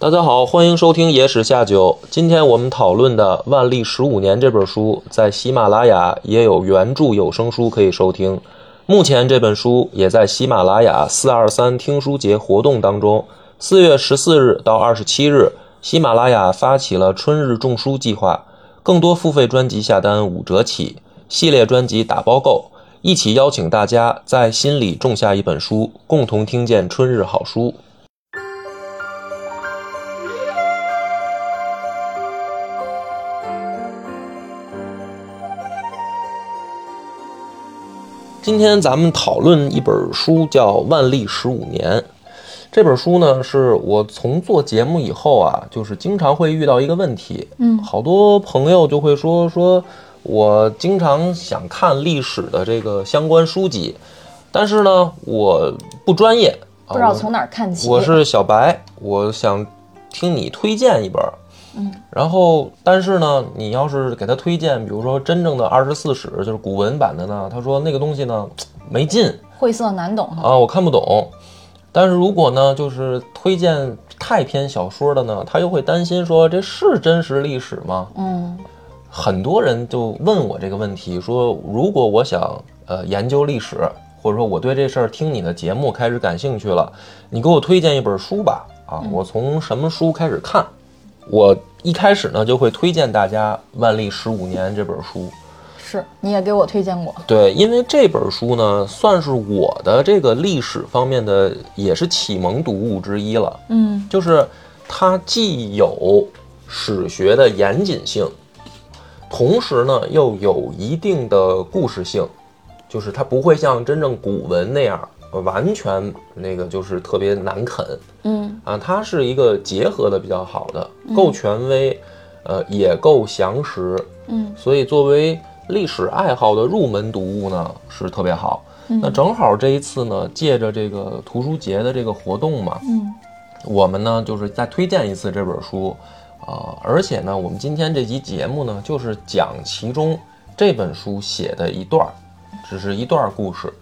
大家好，欢迎收听《野史下酒》。今天我们讨论的《万历十五年》这本书，在喜马拉雅也有原著有声书可以收听。目前这本书也在喜马拉雅四二三听书节活动当中。四月十四日到二十七日，喜马拉雅发起了春日种书计划，更多付费专辑下单五折起，系列专辑打包购，一起邀请大家在心里种下一本书，共同听见春日好书。今天咱们讨论一本书，叫《万历十五年》。这本书呢，是我从做节目以后啊，就是经常会遇到一个问题。嗯，好多朋友就会说说，我经常想看历史的这个相关书籍，但是呢，我不专业，不知道从哪儿看起。我是小白，我想听你推荐一本。嗯，然后，但是呢，你要是给他推荐，比如说真正的二十四史，就是古文版的呢，他说那个东西呢 没劲，晦涩难懂啊，我看不懂。但是如果呢，就是推荐太偏小说的呢，他又会担心说这是真实历史吗？嗯，很多人就问我这个问题，说如果我想呃研究历史，或者说我对这事儿听你的节目开始感兴趣了，你给我推荐一本书吧。啊，我从什么书开始看？我一开始呢就会推荐大家《万历十五年》这本书，是你也给我推荐过。对，因为这本书呢算是我的这个历史方面的也是启蒙读物之一了。嗯，就是它既有史学的严谨性，同时呢又有一定的故事性，就是它不会像真正古文那样。完全那个就是特别难啃，嗯。啊，它是一个结合的比较好的，够权威，呃，也够详实，嗯，所以作为历史爱好的入门读物呢，是特别好。嗯。那正好这一次呢，借着这个图书节的这个活动嘛，嗯，我们呢就是再推荐一次这本书，啊，而且呢，我们今天这集节目呢，就是讲其中这本书写的一段儿，只是一段故事。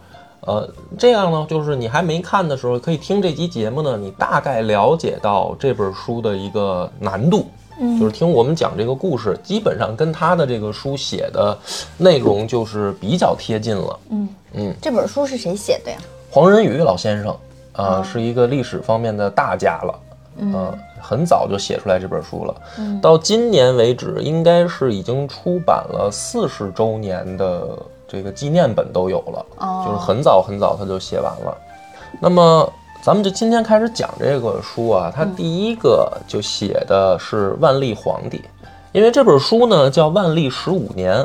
呃，这样呢，就是你还没看的时候，可以听这期节目呢，你大概了解到这本书的一个难度，嗯，就是听我们讲这个故事，基本上跟他的这个书写的内容就是比较贴近了。嗯嗯，这本书是谁写的呀？黄仁宇老先生，啊、哦是一个历史方面的大家了，嗯很早就写出来这本书了。嗯到今年为止，应该是已经出版了四十周年的这个纪念本都有了，哦就是很早很早他就写完了。那么咱们就今天开始讲这个书啊，它第一个就写的是万历皇帝，因为这本书呢叫《万历十五年》，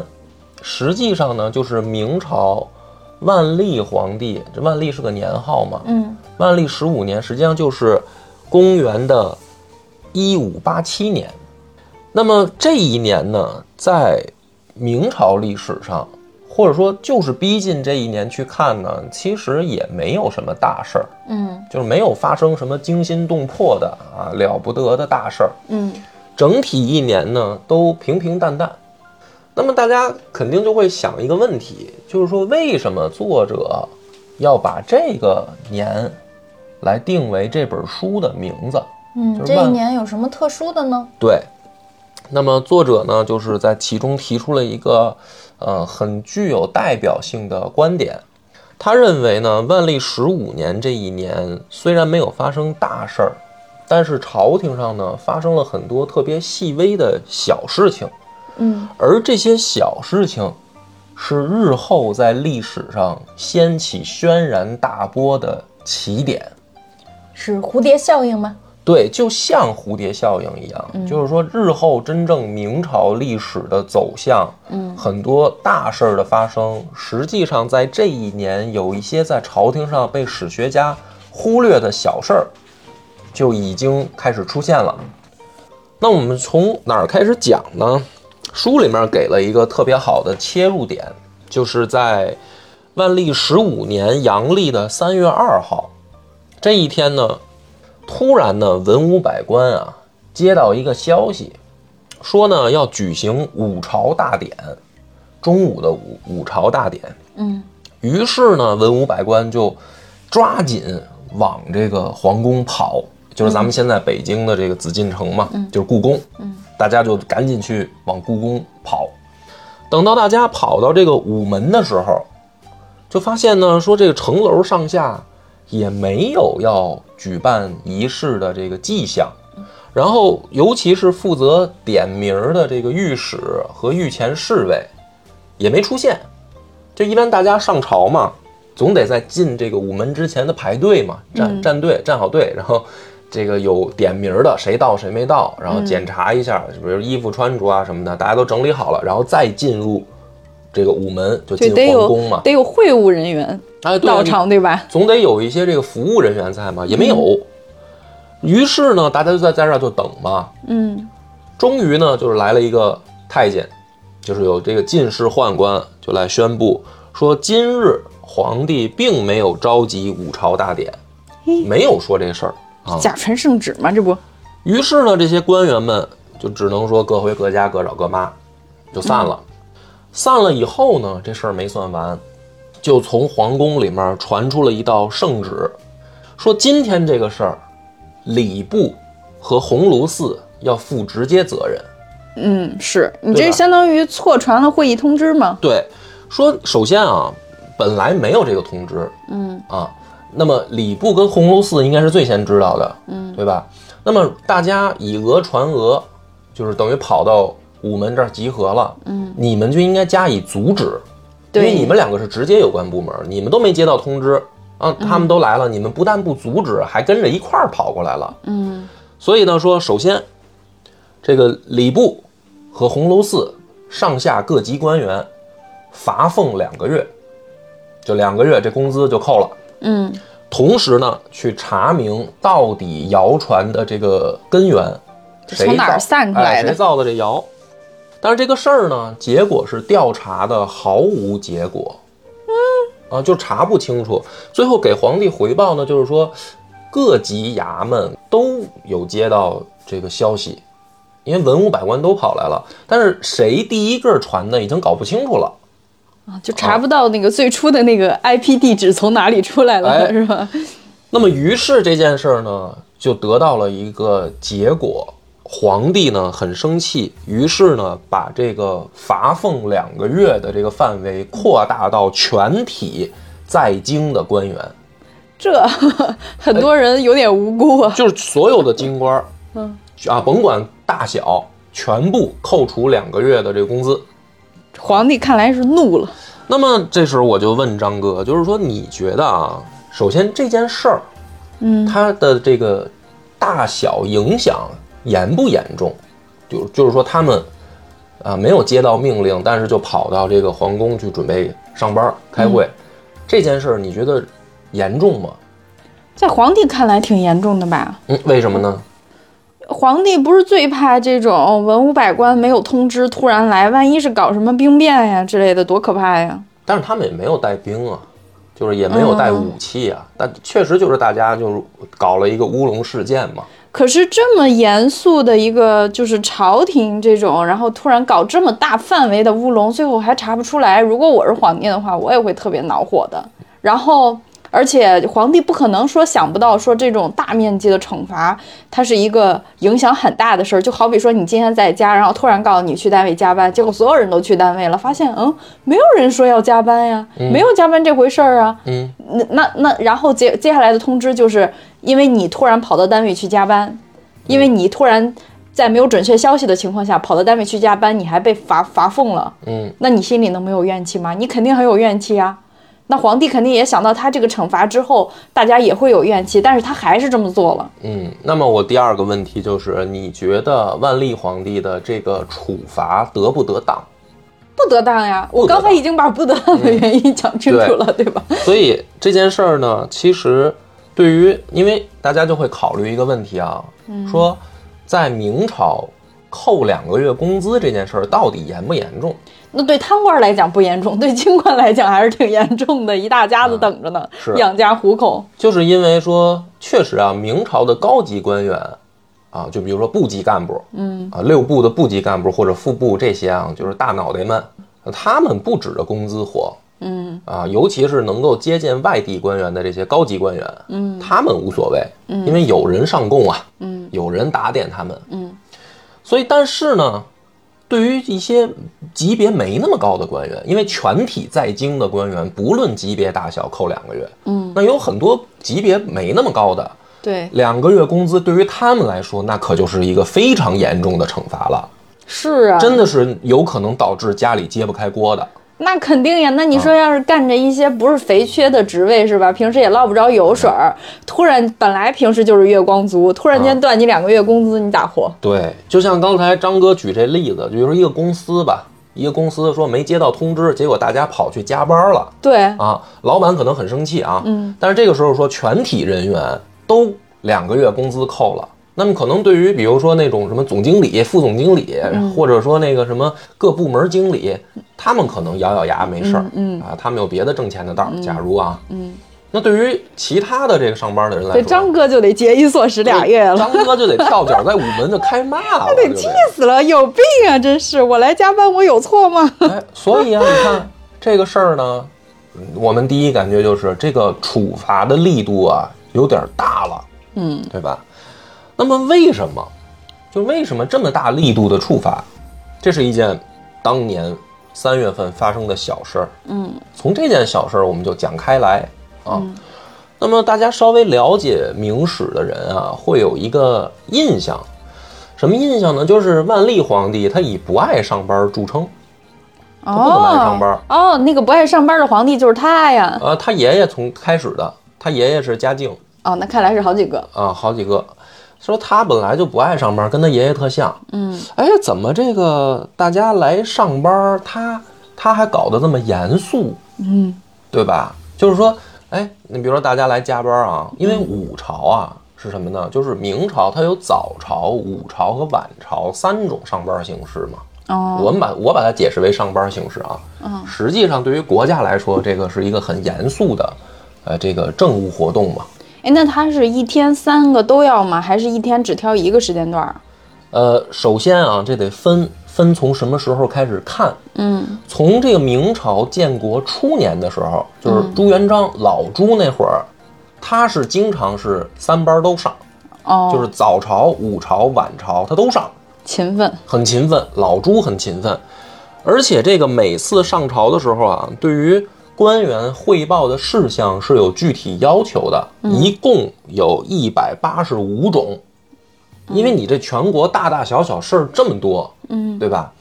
实际上呢就是明朝万历皇帝，这万历是个年号嘛，嗯万历十五年实际上就是公元的一五八七年。那么这一年呢，在明朝历史上，或者说就是逼近这一年去看呢，其实也没有什么大事儿，嗯就是没有发生什么惊心动魄的啊了不得的大事儿。嗯整体一年呢都平平淡淡。那么大家肯定就会想一个问题，就是说为什么作者要把这个年来定为这本书的名字？嗯，就是这一年有什么特殊的呢？对，那么作者呢就是在其中提出了一个呃很具有代表性的观点，他认为呢万历十五年这一年虽然没有发生大事儿，但是朝廷上呢发生了很多特别细微的小事情。嗯而这些小事情，是日后在历史上掀起轩然大波的起点。是蝴蝶效应吗？对，就像蝴蝶效应一样，就是说日后真正明朝历史的走向，嗯很多大事儿的发生，实际上在这一年有一些在朝廷上被史学家忽略的小事儿，就已经开始出现了。那我们从哪儿开始讲呢？书里面给了一个特别好的切入点，就是在万历十五年阳历的三月二号这一天呢，突然呢，文武百官啊接到一个消息，说呢要举行午朝大典，中午的午午朝大典。嗯于是呢，文武百官就抓紧往这个皇宫跑，就是咱们现在北京的这个紫禁城嘛，就是故宫。嗯，大家就赶紧去往故宫跑。等到大家跑到这个午门的时候，就发现呢，说这个城楼上下也没有要举办仪式的这个迹象。然后，尤其是负责点名儿的这个御史和御前侍卫，也没出现。就一般大家上朝嘛，总得在进这个午门之前的排队嘛，站站队，站好队，然后这个有点名儿的，谁到谁没到，然后检查一下，比如衣服穿着啊什么的，大家都整理好了，然后再进入这个午门，就进皇宫嘛有。得有会务人员到场，对吧？总得有一些这个服务人员在嘛，也没有。于是呢，大家就在在这儿就等嘛。嗯，终于呢，就是来了一个太监，就是有这个进士宦官就来宣布说，今日皇帝并没有召集午朝大典，没有说这事儿啊。假传圣旨嘛，这不，于是呢，这些官员们就只能说各回各家，各找各妈，就散了。散了以后呢，这事儿没算完，就从皇宫里面传出了一道圣旨，说今天这个事儿，礼部和鸿胪寺要负直接责任。嗯，是你这相当于错传了会议通知吗？对，说首先啊，本来没有这个通知，嗯啊，那么礼部跟鸿胪寺应该是最先知道的，嗯，对吧？那么大家以讹传讹，就是等于跑到午门这儿集合了，嗯，你们就应该加以阻止，因为你们两个是直接有关部门，你们都没接到通知啊，他们都来了，你们不但不阻止，还跟着一块儿跑过来了，嗯，所以呢，说首先，这个礼部和红楼寺上下各级官员罚俸两个月，就两个月，这工资就扣了。嗯，同时呢，去查明到底谣传的这个根源，谁从哪儿散出来的？谁造的这谣？但是这个事儿呢，结果是调查的毫无结果，嗯，啊，就查不清楚。最后给皇帝回报呢，就是说各级衙门都有接到这个消息，因为文武百官都跑来了，但是谁第一个传的已经搞不清楚了。啊，就查不到那个最初的那个 IP 地址从哪里出来了，哎是吧？那么，于是这件事儿呢，就得到了一个结果。皇帝呢很生气，于是呢把这个罚俸两个月的这个范围扩大到全体在京的官员，这很多人有点无辜啊。就是所有的京官，嗯，啊，甭管大小，全部扣除两个月的这个工资。皇帝看来是怒了，那么这时候我就问张哥，就是说你觉得啊，首先这件事儿，嗯，它的这个大小影响严不严重？就就是说他们啊没有接到命令，但是就跑到这个皇宫去准备上班开会，这件事儿你觉得严重吗？在皇帝看来挺严重的吧？嗯，为什么呢？皇帝不是最怕这种文武百官没有通知突然来，万一是搞什么兵变呀之类的，多可怕呀！但是他们也没有带兵啊，就是也没有带武器啊，但确实就是大家就是搞了一个乌龙事件嘛。可是这么严肃的一个就是朝廷这种，然后突然搞这么大范围的乌龙，最后还查不出来。如果我是皇帝的话，我也会特别恼火的。然后，而且皇帝不可能说想不到说这种大面积的惩罚，它是一个影响很大的事儿。就好比说你今天在家，然后突然告诉你去单位加班，结果所有人都去单位了，发现嗯，没有人说要加班呀，没有加班这回事儿啊。嗯，那那那，然后接接下来的通知就是，因为你突然跑到单位去加班，因为你突然在没有准确消息的情况下跑到单位去加班，你还被罚罚俸了，嗯，那你心里能没有怨气吗？你肯定很有怨气啊。那皇帝肯定也想到他这个惩罚之后，大家也会有怨气，但是他还是这么做了。嗯，那么我第二个问题就是，你觉得万历皇帝的这个处罚得不得当？不得当呀！我刚才已经把不得当的原因讲清楚了，对吧？所以这件事儿呢，其实对于，因为大家就会考虑一个问题啊，说在明朝扣两个月工资这件事儿到底严不严重？那对贪官来讲不严重，对清官来讲还是挺严重的，一大家子等着呢，是养家糊口。就是因为说，确实啊，明朝的高级官员啊，就比如说部级干部，嗯啊，六部的部级干部或者副部这些啊，就是大脑袋们，他们不指着工资活，嗯。啊，尤其是能够接见外地官员的这些高级官员，嗯，他们无所谓，嗯。因为有人上供啊，嗯，有人打点他们，嗯，所以但是呢，对于一些级别没那么高的官员，因为全体在京的官员，不论级别大小，扣两个月，嗯，那有很多级别没那么高的，对，两个月工资对于他们来说，那可就是一个非常严重的惩罚了，是啊，真的是有可能导致家里揭不开锅的。那肯定呀。那你说要是干着一些不是肥缺的职位是吧？平时也捞不着油水儿，突然本来平时就是月光族，突然间断你两个月工资，你咋活？对，就像刚才张哥举这例子，比如说一个公司吧，一个公司说没接到通知，结果大家跑去加班了对，啊，老板可能很生气啊，嗯，但是这个时候说全体人员都两个月工资扣了。那么可能对于比如说那种什么总经理、副总经理，或者说那个什么各部门经理，他们可能咬咬牙没事儿，嗯啊，他们有别的挣钱的道儿。假如啊，嗯，那对于其他的这个上班的人来这说，张哥就得节衣缩食俩月了。张哥就得跳脚在午门就开骂了，他得气死了，有病啊！真是，我来加班，我有错吗？哎，所以啊，你看这个事儿呢，嗯我们第一感觉就是这个处罚的力度啊有点大了，嗯，对吧？那么为什么？就为什么这么大力度的处罚？这是一件当年三月份发生的小事儿。嗯，从这件小事儿我们就讲开来啊。那么大家稍微了解明史的人啊，会有一个印象，什么印象呢？就是万历皇帝他以不爱上班著称。他，不怎么爱上班哦，那个不爱上班的皇帝就是他呀。呃，他爷爷从开始的，他爷爷是嘉靖哦，那看来是好几个。啊，好几个。说他本来就不爱上班，跟他爷爷特像。嗯，哎，怎么这个大家来上班，他他还搞得这么严肃，嗯，对吧？就是说，哎，你比如说大家来加班啊，因为五朝啊是什么呢？就是明朝它有早朝、午朝和晚朝三种上班形式嘛。哦，我们把我把它解释为上班形式啊，嗯实际上对于国家来说，这个是一个很严肃的，呃，这个政务活动嘛。哎，那他是一天三个都要吗？还是一天只挑一个时间段儿？呃，首先啊，这得分分从什么时候开始看。嗯，从这个明朝建国初年的时候，就是朱元璋老朱那会儿，他是经常是三班都上，哦，就是早朝、午朝、晚朝他都上，勤奋。很勤奋。老朱很勤奋，而且这个每次上朝的时候啊，对于官员汇报的事项是有具体要求的，一共有一百八十五种。因为你这全国大大小小事儿这么多，嗯，对吧？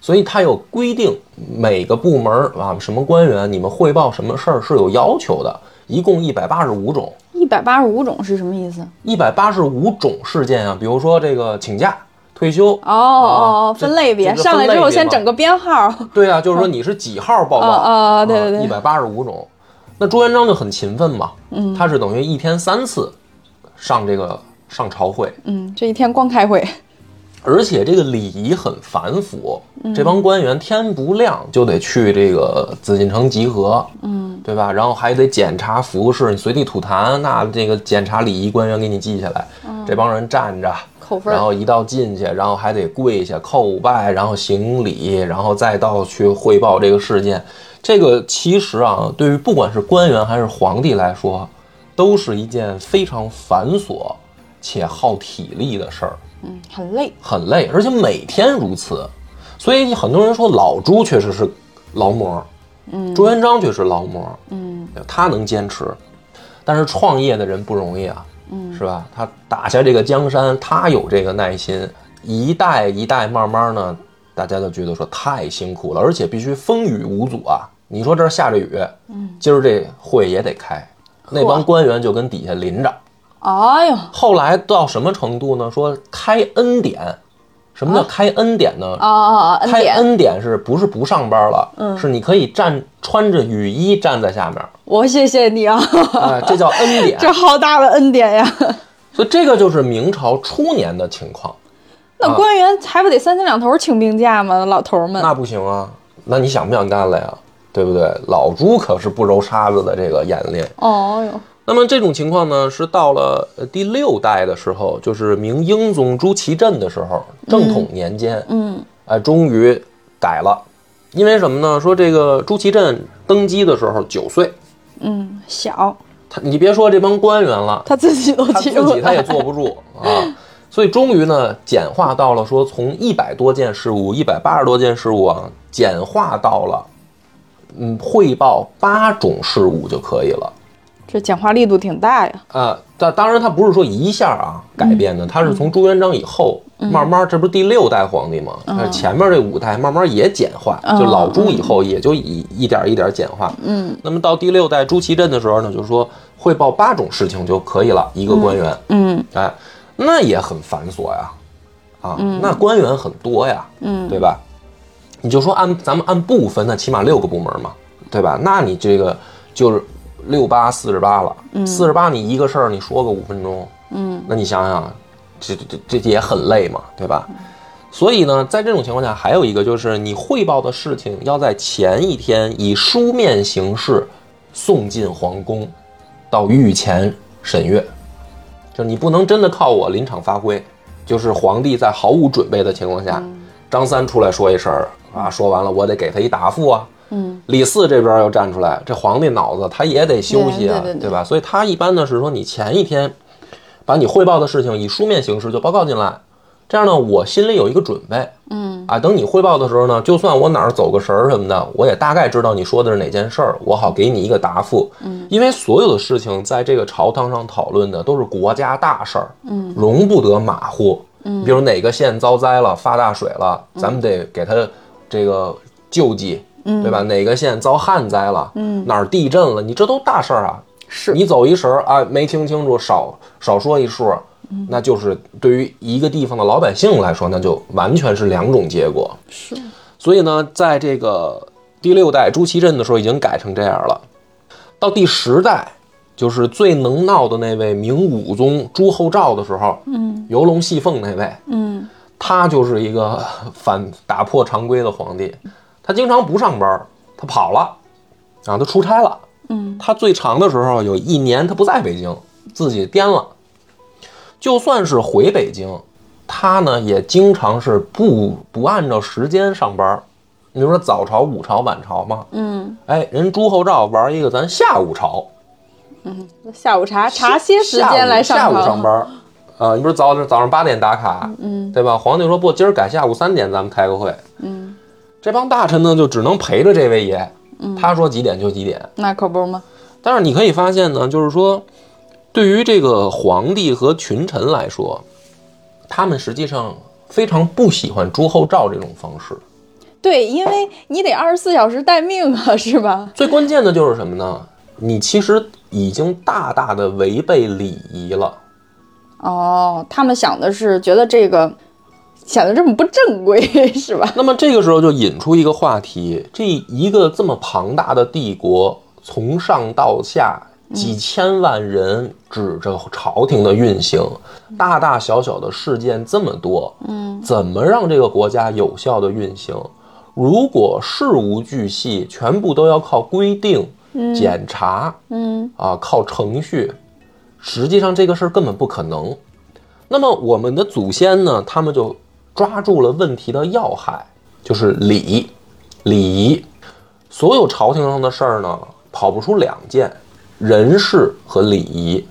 所以它有规定，每个部门啊，什么官员你们汇报什么事儿是有要求的，一共一百八十五种。一百八十五种是什么意思？一百八十五种事件啊，比如说这个请假、退休，哦哦，哦分类别，上来之后先整个编号。对啊，就是说你是几号报告哦哦对对对一百八十五种。那朱元璋就很勤奋嘛，嗯他是等于一天三次上这个上朝会，嗯，这一天光开会。而且这个礼仪很繁复，嗯这帮官员天不亮就得去这个紫禁城集合，嗯，对吧？然后还得检查服饰，你随地吐痰，那这个检查礼仪官员给你记下来。这帮人站着，嗯扣分然后一到进去，然后还得跪下叩拜，然后行礼，然后再到去汇报这个事件。这个其实啊，对于不管是官员还是皇帝来说，都是一件非常繁琐且耗体力的事儿。嗯，很累。很累，而且每天如此，所以很多人说老朱确实是劳模，嗯朱元璋却是劳模，嗯他能坚持，但是创业的人不容易啊，嗯是吧？他打下这个江山，他有这个耐心，一代一代慢慢呢，大家就觉得说太辛苦了，而且必须风雨无阻啊。你说这下着雨，嗯，今儿这会也得开，那帮官员就跟底下淋着。哎呦，后来到什么程度呢？说开恩典，什么叫开恩典呢？哦哦哦，开，恩典是不是不上班了？嗯是你可以站穿着雨衣站在下面，我谢谢你啊，哎，这叫恩典。这好大的恩典呀！所以这个就是明朝初年的情况。那官员还不得三天两头请病假吗？老头们，那不行啊，那你想不想干了呀？对不对？老朱可是不揉沙子的这个演练。哦哟，那么这种情况呢，是到了呃第六代的时候，就是明英宗朱祁镇的时候，正统年间，嗯哎，终于改了，因为什么呢？说这个朱祁镇登基的时候九岁，嗯，小，他你别说这帮官员了，他自己都他自记不己他也坐不住 啊。所以终于呢，简化到了说从一百多件事务、一百八十多件事务啊，简化到了嗯汇报八种事务就可以了。这简化力度挺大呀。啊，但当然，他不是说一下啊改变的，他是从朱元璋以后慢慢，这不是第六代皇帝吗？但前面这五代慢慢也简化，就老朱以后也就一一点一点简化。嗯，那么到第六代朱祁镇的时候呢，就是说汇报八种事情就可以了，一个官员。嗯哎，那也很繁琐呀，啊，那官员很多呀，嗯对吧？你就说按咱们按部分，那起码六个部门嘛，对吧？那你这个就是六八四十八了，四十八你一个事儿你说个五分钟，嗯，那你想想，这这这这也很累嘛，对吧？所以呢，在这种情况下，还有一个就是你汇报的事情要在前一天以书面形式送进皇宫，到御前审阅，就是你不能真的靠我临场发挥，就是皇帝在毫无准备的情况下，张三出来说一声儿啊，说完了我得给他一答复啊。嗯，李四这边又站出来，这皇帝脑子他也得休息啊，对吧？所以他一般呢是说你前一天把你汇报的事情以书面形式就报告进来，这样呢我心里有一个准备。嗯啊，等你汇报的时候呢，就算我哪儿走个神儿什么的，我也大概知道你说的是哪件事儿，我好给你一个答复。嗯，因为所有的事情在这个朝堂上讨论的都是国家大事儿，嗯，容不得马虎。嗯，比如哪个县遭灾了，发大水了，咱们得给他这个救济，嗯，对吧？哪个县遭旱灾了，嗯，哪儿地震了，你这都大事儿啊。是。你走一神儿啊，没听清楚，少少说一数，那就是对于一个地方的老百姓来说，那就完全是两种结果。是，所以呢，在这个第六代朱祁镇的时候已经改成这样了，到第十代，就是最能闹的那位明武宗朱厚照的时候，嗯，游龙戏凤那位，嗯。他就是一个 反打破常规的皇帝，他经常不上班，他跑了，啊，他出差了。嗯他最长的时候有一年他不在北京，自己颠了。就算是回北京，他呢也经常是不不按照时间上班。你说早朝、午朝、晚朝嘛？嗯，哎，人朱厚照玩一个咱下午朝，嗯下午茶茶歇时间来上下午班下午上班。啊，你不是早早上八点打卡，嗯对吧？皇帝说不，今儿改下午三点，咱们开个会。嗯，这帮大臣呢就只能陪着这位爷，他说几点就几点。那可不吗？但是你可以发现呢，就是说，对于这个皇帝和群臣来说，他们实际上非常不喜欢朱厚照这种方式。对，因为你得二十四小时待命啊，是吧？最关键的就是什么呢？你其实已经大大的违背礼仪了。哦，他们想的是觉得这个显得这么不正规，是吧？那么这个时候就引出一个话题：这一个这么庞大的帝国，从上到下几千万人指着朝廷的运行，大大小小的事件这么多，嗯，怎么让这个国家有效的运行？如果事无巨细，全部都要靠规定、检查，嗯啊，靠程序，实际上这个事儿根本不可能。那么我们的祖先呢，他们就抓住了问题的要害，就是礼、礼仪。所有朝廷上的事儿呢，跑不出两件：人事和礼仪。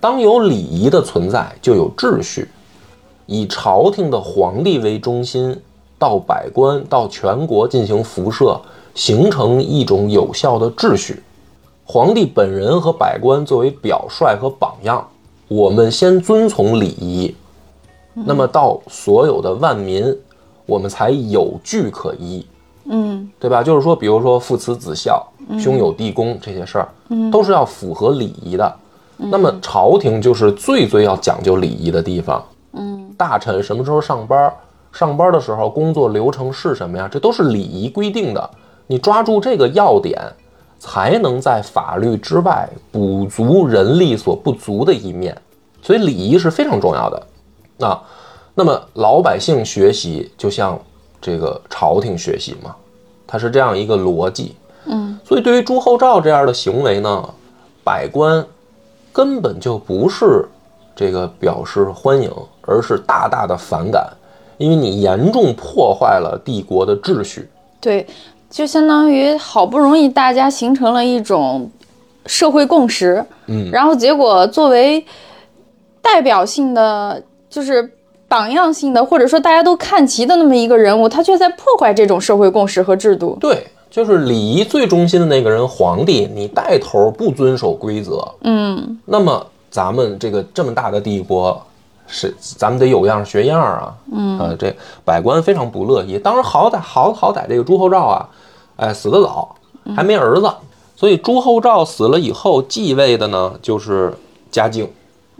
当有礼仪的存在，就有秩序。以朝廷的皇帝为中心，到百官到全国进行辐射，形成一种有效的秩序。皇帝本人和百官作为表率和榜样，我们先遵从礼仪，那么到所有的万民，我们才有据可依，嗯对吧？就是说，比如说父慈子孝、兄友弟恭这些事儿，都是要符合礼仪的。那么朝廷就是最最要讲究礼仪的地方。嗯大臣什么时候上班？上班的时候工作流程是什么呀？这都是礼仪规定的。你抓住这个要点，才能在法律之外补足人力所不足的一面。所以礼仪是非常重要的。啊，那么老百姓学习就像这个朝廷学习嘛，它是这样一个逻辑。嗯所以对于朱厚照这样的行为呢，百官根本就不是这个表示欢迎，而是大大的反感，因为你严重破坏了帝国的秩序。对，就相当于好不容易大家形成了一种社会共识，嗯，然后结果作为代表性的，就是榜样性的，或者说大家都看齐的那么一个人物，他却在破坏这种社会共识和制度。对，就是礼仪最中心的那个人，皇帝，你带头不遵守规则，嗯，那么咱们这个这么大的帝国，是咱们得有样学样啊，嗯，呃，这百官非常不乐意。当然好歹好好歹这个朱厚照啊，哎，死得早，还没儿子，所以朱厚照死了以后继位的呢就是嘉靖，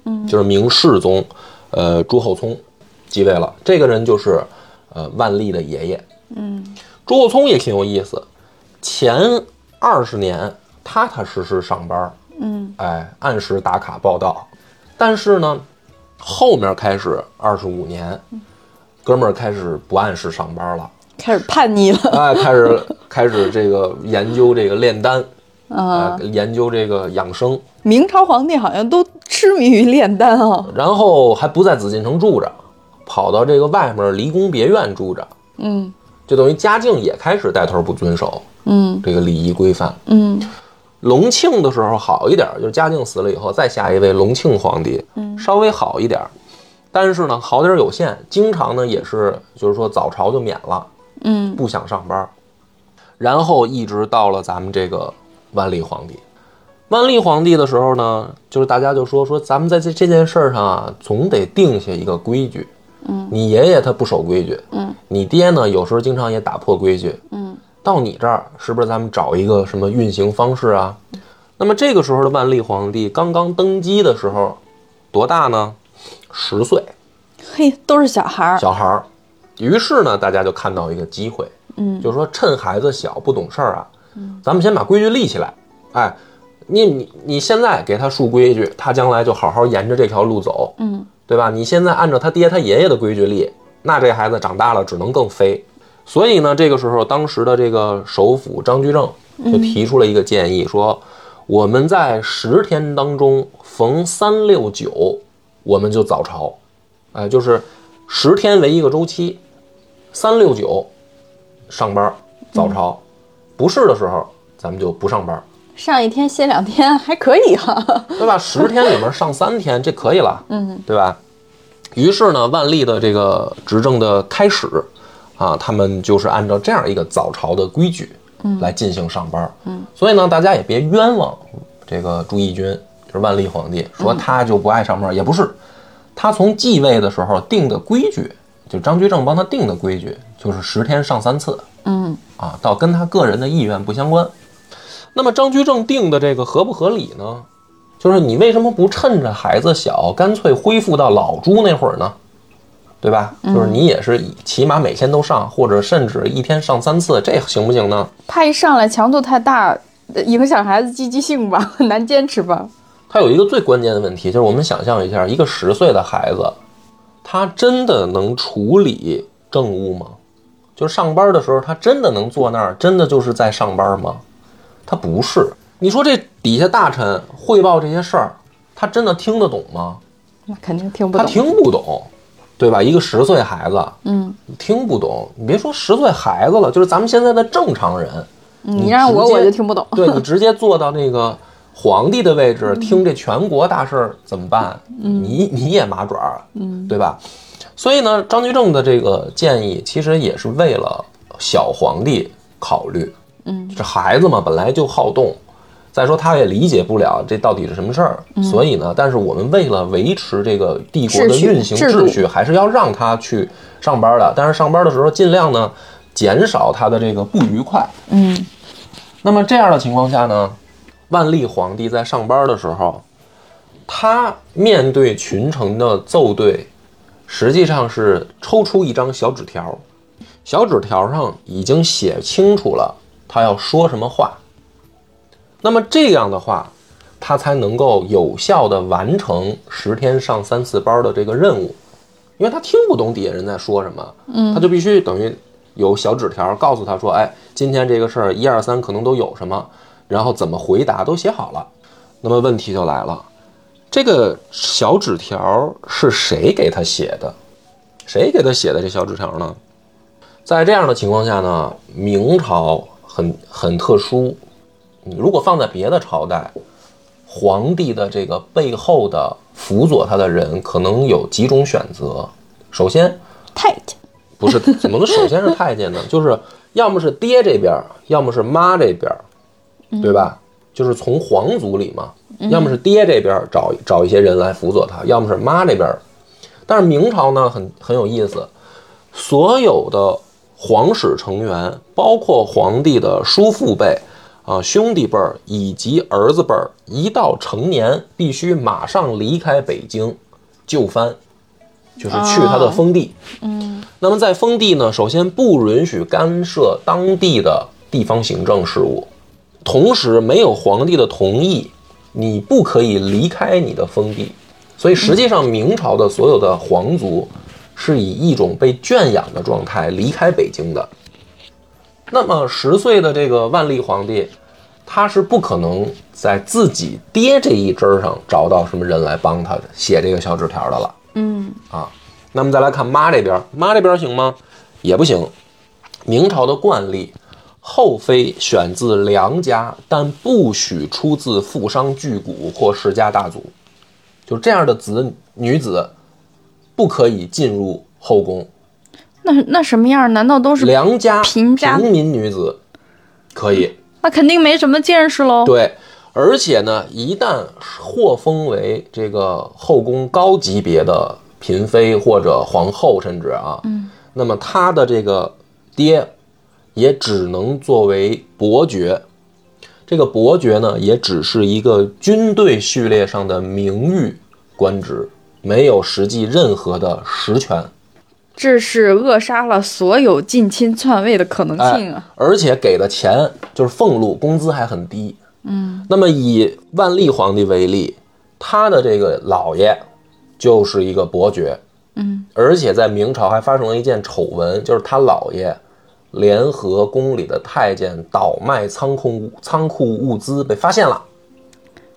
嗯，就是明世宗，呃，朱厚熜继位了。这个人就是呃万历的爷爷，嗯，朱厚熜也挺有意思，前二十年踏踏实实上班，嗯，哎，按时打卡报道，但是呢，后面开始二十五年，哥们儿开始不按时上班了，开始叛逆了。哎，开始开始这个研究这个炼丹，啊、哎，研究这个养生，明朝皇帝好像都痴迷于炼丹啊。然后还不在紫禁城住着，跑到这个外面离宫别院住着，嗯。就等于嘉靖也开始带头不遵守嗯。这个礼仪规范。嗯。隆庆的时候好一点，就是嘉靖死了以后，再下一位隆庆皇帝，稍微好一点，但是呢，好点有限，经常呢也是就是说早朝就免了，嗯。不想上班，然后一直到了咱们这个万历皇帝。万历皇帝的时候呢，就是大家就说说咱们在这这件事儿上啊，总得定下一个规矩。嗯，你爷爷他不守规矩，嗯，你爹呢有时候经常也打破规矩，嗯，到你这儿是不是咱们找一个什么运行方式啊？那么这个时候的万历皇帝刚刚登基的时候，多大呢？十岁，嘿，都是小孩儿。小孩儿。于是呢，大家就看到一个机会，嗯就是说趁孩子小不懂事儿啊，咱们先把规矩立起来。哎，你你你现在给他树规矩，他将来就好好沿着这条路走，嗯对吧？你现在按照他爹他爷爷的规矩立，那这孩子长大了只能更飞。所以呢，这个时候当时的这个首辅张居正就提出了一个建议，说我们在十天当中逢三六九，我们就早朝，哎，就是十天为一个周期，三六九上班早朝，不是的时候咱们就不上班，上一天歇两天还可以哈、对吧？十天里面上三天，这可以了，嗯对吧？于是呢，万历的这个执政的开始啊，他们就是按照这样一个早朝的规矩来进行上班。嗯，所以呢，大家也别冤枉这个朱翊钧，就是万历皇帝，说他就不爱上班，也不是，他从继位的时候定的规矩，就张居正帮他定的规矩，就是十天上三次。嗯啊，倒跟他个人的意愿不相关。那么张居正定的这个合不合理呢？就是你为什么不趁着孩子小，干脆恢复到老朱那会儿呢？对吧？就是你也是起码每天都上，或者甚至一天上三次，这行不行呢？怕一上来强度太大，呃影响孩子积极性吧，很 难坚持吧。他有一个最关键的问题，就是我们想象一下，一个十岁的孩子，他真的能处理政务吗？就是上班的时候，他真的能坐那儿，真的就是在上班吗？他不是。你说这底下大臣汇报这些事儿，他真的听得懂吗？那肯定听不懂他。听不懂，对吧？一个十岁孩子嗯，听不懂，你别说十岁孩子了，就是咱们现在的正常人，你让我我就听不懂。对你 直接坐到那个皇帝的位置，听这全国大事儿怎么办？你你也麻爪儿，对吧？所以呢，张居正的这个建议其实也是为了小皇帝考虑。嗯，这孩子嘛本来就好动，再说他也理解不了这到底是什么事儿，所以呢，但是我们为了维持这个帝国的运行秩序，还是要让他去上班的。但是上班的时候尽量呢减少他的这个不愉快。嗯那么这样的情况下呢，万历皇帝在上班的时候，他面对群臣的奏对，实际上是抽出一张小纸条，小纸条上已经写清楚了他要说什么话。那么这样的话，他才能够有效的完成十天上三次班的这个任务，因为他听不懂底下人在说什么，嗯，他就必须等于有小纸条告诉他说，哎，今天这个事儿一二三可能都有什么，然后怎么回答都写好了。那么问题就来了，这个小纸条是谁给他写的？谁给他写的这小纸条呢？在这样的情况下呢，明朝很很特殊。你如果放在别的朝代，皇帝的这个背后的辅佐他的人可能有几种选择。首先，太监，不是怎么能首先是太监呢？就是要么是爹这边，要么是妈这边，对吧？就是从皇族里嘛，要么是爹这边找找一些人来辅佐他，要么是妈这边。但是明朝呢，很很有意思，所有的皇室成员，包括皇帝的叔父辈。啊，兄弟辈儿以及儿子辈儿，一到成年必须马上离开北京，就藩，就是去他的封地。嗯，那么在封地呢，首先不允许干涉当地的地方行政事务，同时没有皇帝的同意，你不可以离开你的封地。所以实际上，明朝的所有的皇族是以一种被圈养的状态离开北京的。那么十岁的这个万历皇帝，他是不可能在自己爹这一支儿上找到什么人来帮他写这个小纸条的了。嗯啊，那么再来看妈这边，妈这边行吗？也不行。明朝的惯例，后妃选自良家，但不许出自富商巨贾或世家大族，就这样的子女子，不可以进入后宫。那那什么样？难道都是良家贫家平民女子可以？那肯定没什么见识喽。对，而且呢，一旦获封为这个后宫高级别的嫔妃或者皇后，甚至啊，嗯，那么她的这个爹也只能作为伯爵。这个伯爵呢，也只是一个军队序列上的名誉官职，没有实际任何的实权。这是扼杀了所有近亲篡位的可能性啊！而且给的钱就是俸禄，工资还很低。嗯，那么以万历皇帝为例，他的这个姥爷就是一个伯爵。嗯，而且在明朝还发生了一件丑闻，就是他姥爷联合宫里的太监倒卖仓库仓库物资被发现了，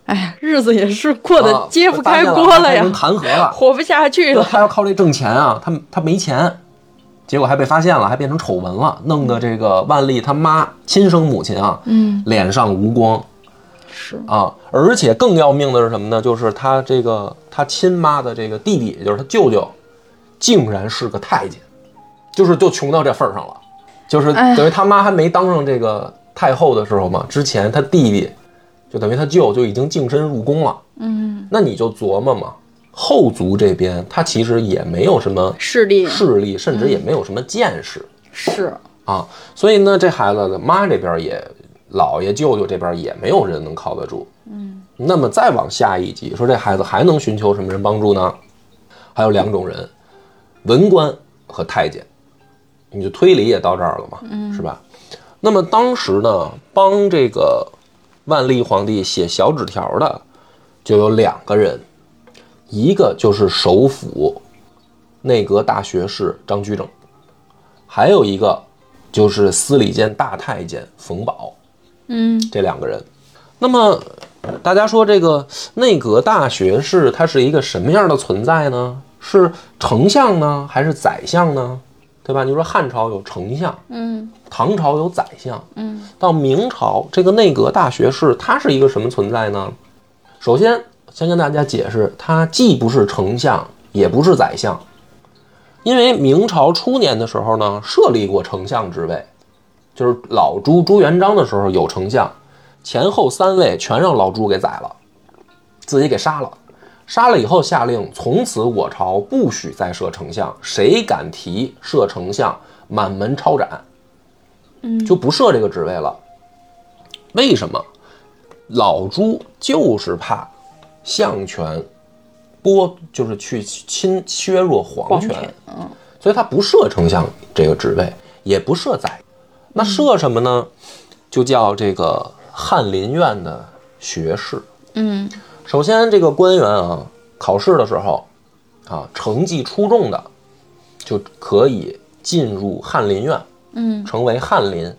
哎呀，日子也是过啊得揭不开锅了呀能，弹劾了。活不下去了。他要靠这挣钱啊，他他没钱，结果还被发现了，还变成丑闻了，弄得这个万历他妈亲生母亲啊，嗯，脸上无光是啊，而且更要命的是什么呢？就是他这个他亲妈的这个弟弟，也就是他舅舅，竟然是个太监，就是就穷到这份儿上了，就是等于他妈还没当上这个太后的时候嘛，之前他弟弟就等于他舅就已经净身入宫了。嗯，那你就琢磨嘛，后族这边他其实也没有什么势力势力，甚至也没有什么见识是啊，所以呢，这孩子的妈这边也，姥爷舅舅这边也没有人能靠得住。嗯，那么再往下一级，说这孩子还能寻求什么人帮助呢？还有两种人，文官和太监，你就推理也到这儿了嘛，嗯是吧？那么当时呢，帮这个万历皇帝写小纸条的就有两个人，一个就是首辅内阁大学士张居正，还有一个就是司礼监大太监冯保。嗯这两个人。那么大家说这个内阁大学士他是一个什么样的存在呢？是丞相呢，还是宰相呢？对吧？你说汉朝有丞相，嗯唐朝有宰相，嗯到明朝这个内阁大学士他是一个什么存在呢？首先先跟大家解释，他既不是丞相，也不是宰相，因为明朝初年的时候呢，设立过丞相职位，就是老朱朱元璋的时候有丞相，前后三位全让老朱给宰了，自己给杀了。杀了以后，下令从此我朝不许再设丞相，谁敢提设丞相，满门抄斩。嗯，就不设这个职位了。为什么？老朱就是怕相权剥，就是去侵削弱皇权，权嗯所以他不设丞相这个职位，也不设宰。那设什么呢？就叫这个翰林院的学士。嗯首先，这个官员啊，考试的时候啊，成绩出众的就可以进入翰林院。嗯成为翰林。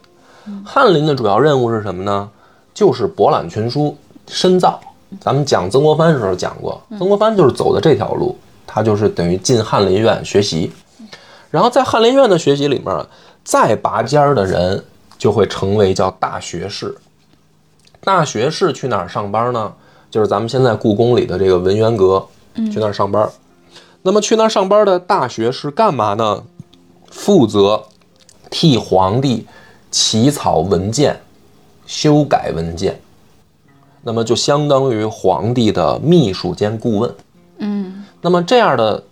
翰林的主要任务是什么呢？就是博览群书、深造。咱们讲曾国藩的时候讲过，曾国藩就是走的这条路，他就是等于进翰林院学习。然后在翰林院的学习里面，再拔尖儿的人就会成为叫大学士。大学士去哪儿上班呢？就是咱们现在故宫里的这个文渊阁，去那儿上班。那么去那儿上班的大学是干嘛呢？负责替皇帝起草文件、修改文件。那么就相当于皇帝的秘书兼顾问。嗯那么这样的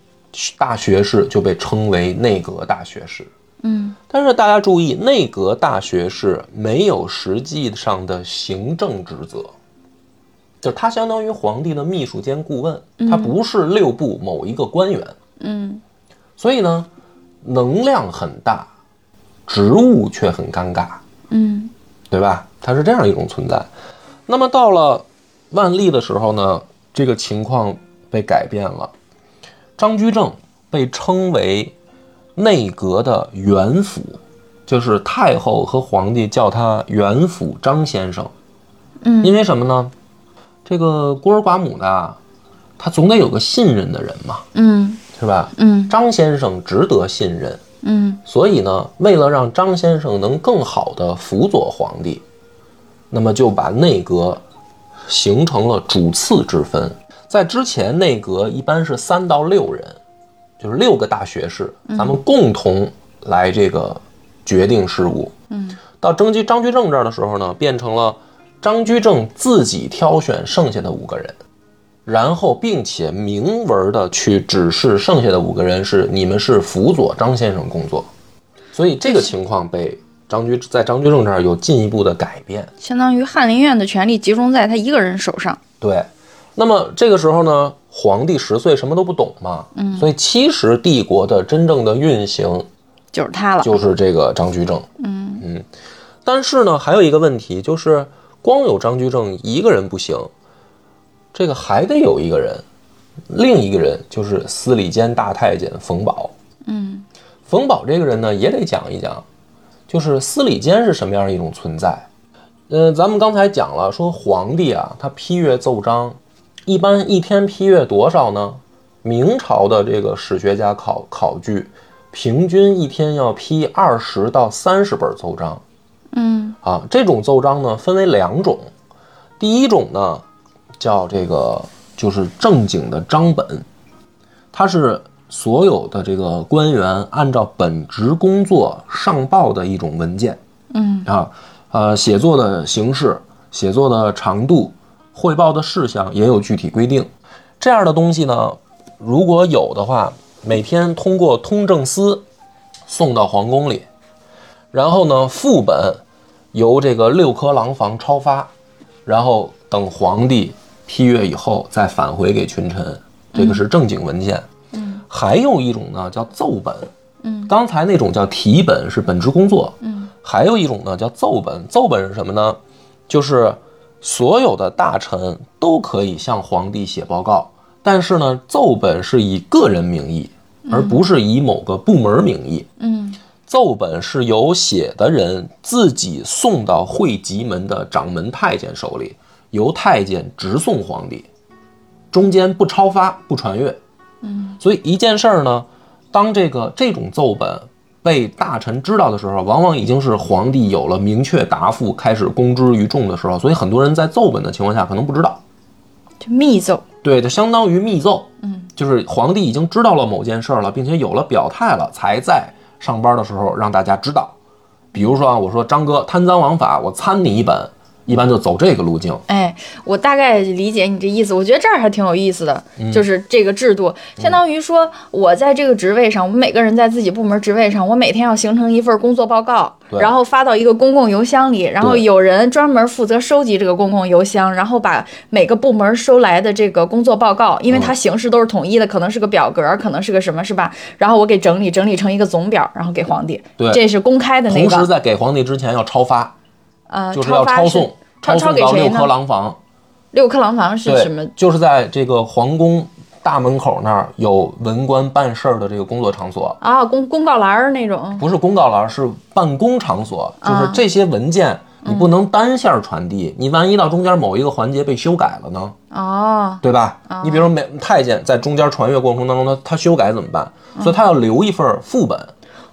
大学士就被称为内阁大学士。嗯但是大家注意，内阁大学士没有实际上的行政职责，就是他相当于皇帝的秘书兼顾问，他不是六部某一个官员，嗯所以呢，能量很大，职务却很尴尬，嗯对吧？他是这样一种存在。那么到了万历的时候呢，这个情况被改变了，张居正被称为内阁的元辅，就是太后和皇帝叫他元辅张先生。嗯因为什么呢？这个孤儿寡母的啊，他总得有个信任的人嘛，嗯是吧？嗯张先生值得信任，嗯所以呢，为了让张先生能更好的辅佐皇帝，那么就把内阁形成了主次之分。在之前，内阁一般是三到六人，就是六个大学士，咱们共同来这个决定事务。嗯，到征集张居正这儿的时候呢，变成了张居正自己挑选剩下的五个人，然后并且明文的去指示剩下的五个人是你们是辅佐张先生工作，所以这个情况被张居在张居正这儿有进一步的改变。相当于翰林院的权力集中在他一个人手上。对，那么这个时候呢，皇帝十岁什么都不懂嘛，嗯，所以其实帝国的真正的运行就是他了，就是这个张居正，嗯。嗯，但是呢，还有一个问题就是，光有张居正一个人不行，这个还得有一个人，另一个人就是司礼监大太监冯保。嗯冯保这个人呢，也得讲一讲，就是司礼监是什么样一种存在。呃，咱们刚才讲了，说皇帝啊，他批阅奏章，一般一天批阅多少呢？明朝的这个史学家考考据，平均一天要批二十到三十本奏章嗯啊。这种奏章呢，分为两种，第一种呢，叫这个就是正经的章本，它是所有的这个官员按照本职工作上报的一种文件嗯啊，呃，写作的形式、写作的长度、汇报的事项也有具体规定。这样的东西呢，如果有的话，每天通过通政司送到皇宫里，然后呢，副本由这个六科廊坊抄发，然后等皇帝批阅以后再返回给群臣，这个是正经文件。嗯还有一种呢叫奏本，嗯刚才那种叫题本是本职工作，嗯还有一种呢叫奏本，奏本是什么呢？就是所有的大臣都可以向皇帝写报告，但是呢，奏本是以个人名义，而不是以某个部门名义。嗯奏本是由写的人自己送到会稽门的掌门太监手里，由太监直送皇帝，中间不超发、不传阅。嗯，所以一件事儿呢，当这个这种奏本被大臣知道的时候，往往已经是皇帝有了明确答复，开始公之于众的时候。所以很多人在奏本的情况下可能不知道，就密奏。对，就相当于密奏。嗯就是皇帝已经知道了某件事儿了，并且有了表态了，才在上班的时候让大家知道。比如说啊，我说张哥贪赃枉法，我参你一本，一般就走这个路径。哎，我大概理解你这意思。我觉得这儿还挺有意思的，就是这个制度，相当于说我在这个职位上，我们每个人在自己部门职位上，我每天要形成一份工作报告，然后发到一个公共邮箱里，然后有人专门负责收集这个公共邮箱，然后把每个部门收来的这个工作报告，因为它形式都是统一的，可能是个表格，可能是个什么，是吧？然后我给整理整理成一个总表，然后给皇帝，对。这是公开的那个，同时在给皇帝之前要抄发，呃，就是要抄送，抄抄送给谁呢到六科廊坊。六科廊坊是，什么？就是在这个皇宫大门口那儿有文官办事儿的这个工作场所，啊，公公告栏儿那种。不是公告栏，是办公场所。就是啊这些文件你不能单线传递，你万一到中间某一个环节被修改了呢？哦，对吧？你比如说每太监在中间传阅过程当中，他他修改怎么办？所以他要留一份副本，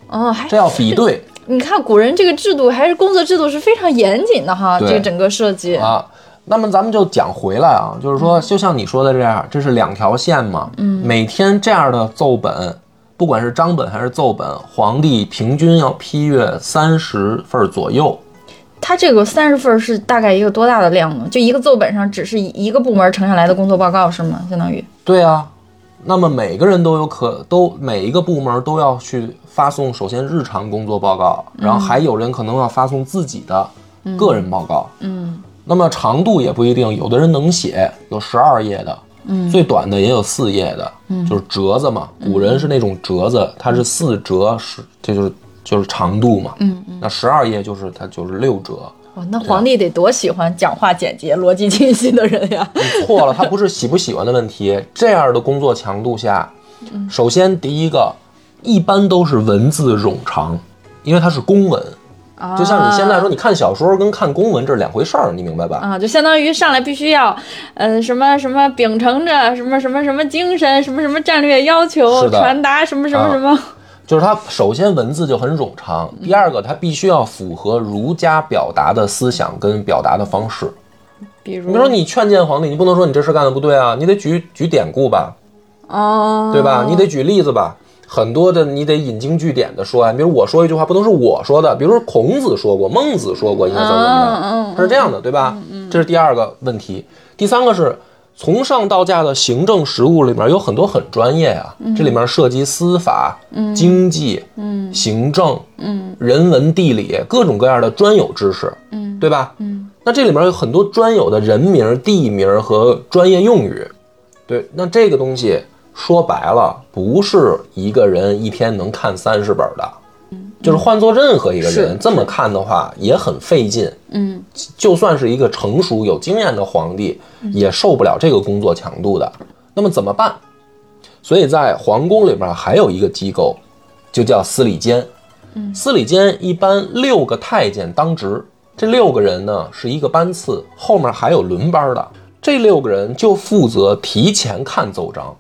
哦，还这要比对。你看古人这个制度还是工作制度是非常严谨的哈，这个整个设计。啊。那么咱们就讲回来啊，就是说，就像你说的这样，这是两条线嘛。嗯，每天这样的奏本，不管是章本还是奏本，皇帝平均要批阅三十份左右。他这个三十份是大概一个多大的量呢？就一个奏本上只是一个部门呈下来的工作报告是吗？相当于对啊，那么每个人都有可都每一个部门都要去发送，首先日常工作报告，然后还有人可能要发送自己的个人报告。嗯那么长度也不一定，有的人能写，有十二页的，嗯，最短的也有四页的，嗯，就是折子嘛。古人是那种折子，它是四折十，这就是就是长度嘛。嗯那十二页就是它就是六折。哇，那皇帝得多喜欢讲话简洁、逻辑清晰的人呀！错了，他不是喜不喜欢的问题。这样的工作强度下，首先第一个，一般都是文字冗长，因为它是公文。就像你现在说，你看小说跟看公文这是两回事儿，你明白吧？啊，就相当于上来必须要，嗯、什么什么秉承着什么什么什么精神，什么什么战略要求，传达什么什么啊什么。就是它首先文字就很冗长，第二个它必须要符合儒家表达的思想跟表达的方式。比如，说你劝谏皇帝，你不能说你这事干的不对啊，你得举举典故吧，哦，对吧？你得举例子吧。很多的你得引经据典的说啊，比如我说一句话，不能是我说的，比如说孔子说过，孟子说过，应该怎么怎么样，嗯它是这样的，对吧？这是第二个问题。第三个是从上到下的行政实务里面有很多很专业啊，这里面涉及司法、经济、行政、人文、地理各种各样的专有知识，对吧？那这里面有很多专有的人名、地名和专业用语，对，那这个东西说白了，不是一个人一天能看三十本的，就是换做任何一个人这么看的话，也很费劲。嗯，就算是一个成熟有经验的皇帝，也受不了这个工作强度的。那么怎么办？所以在皇宫里边还有一个机构，就叫司礼监。司礼监一般六个太监当值，这六个人呢是一个班次，后面还有轮班的。这六个人就负责提前看奏章，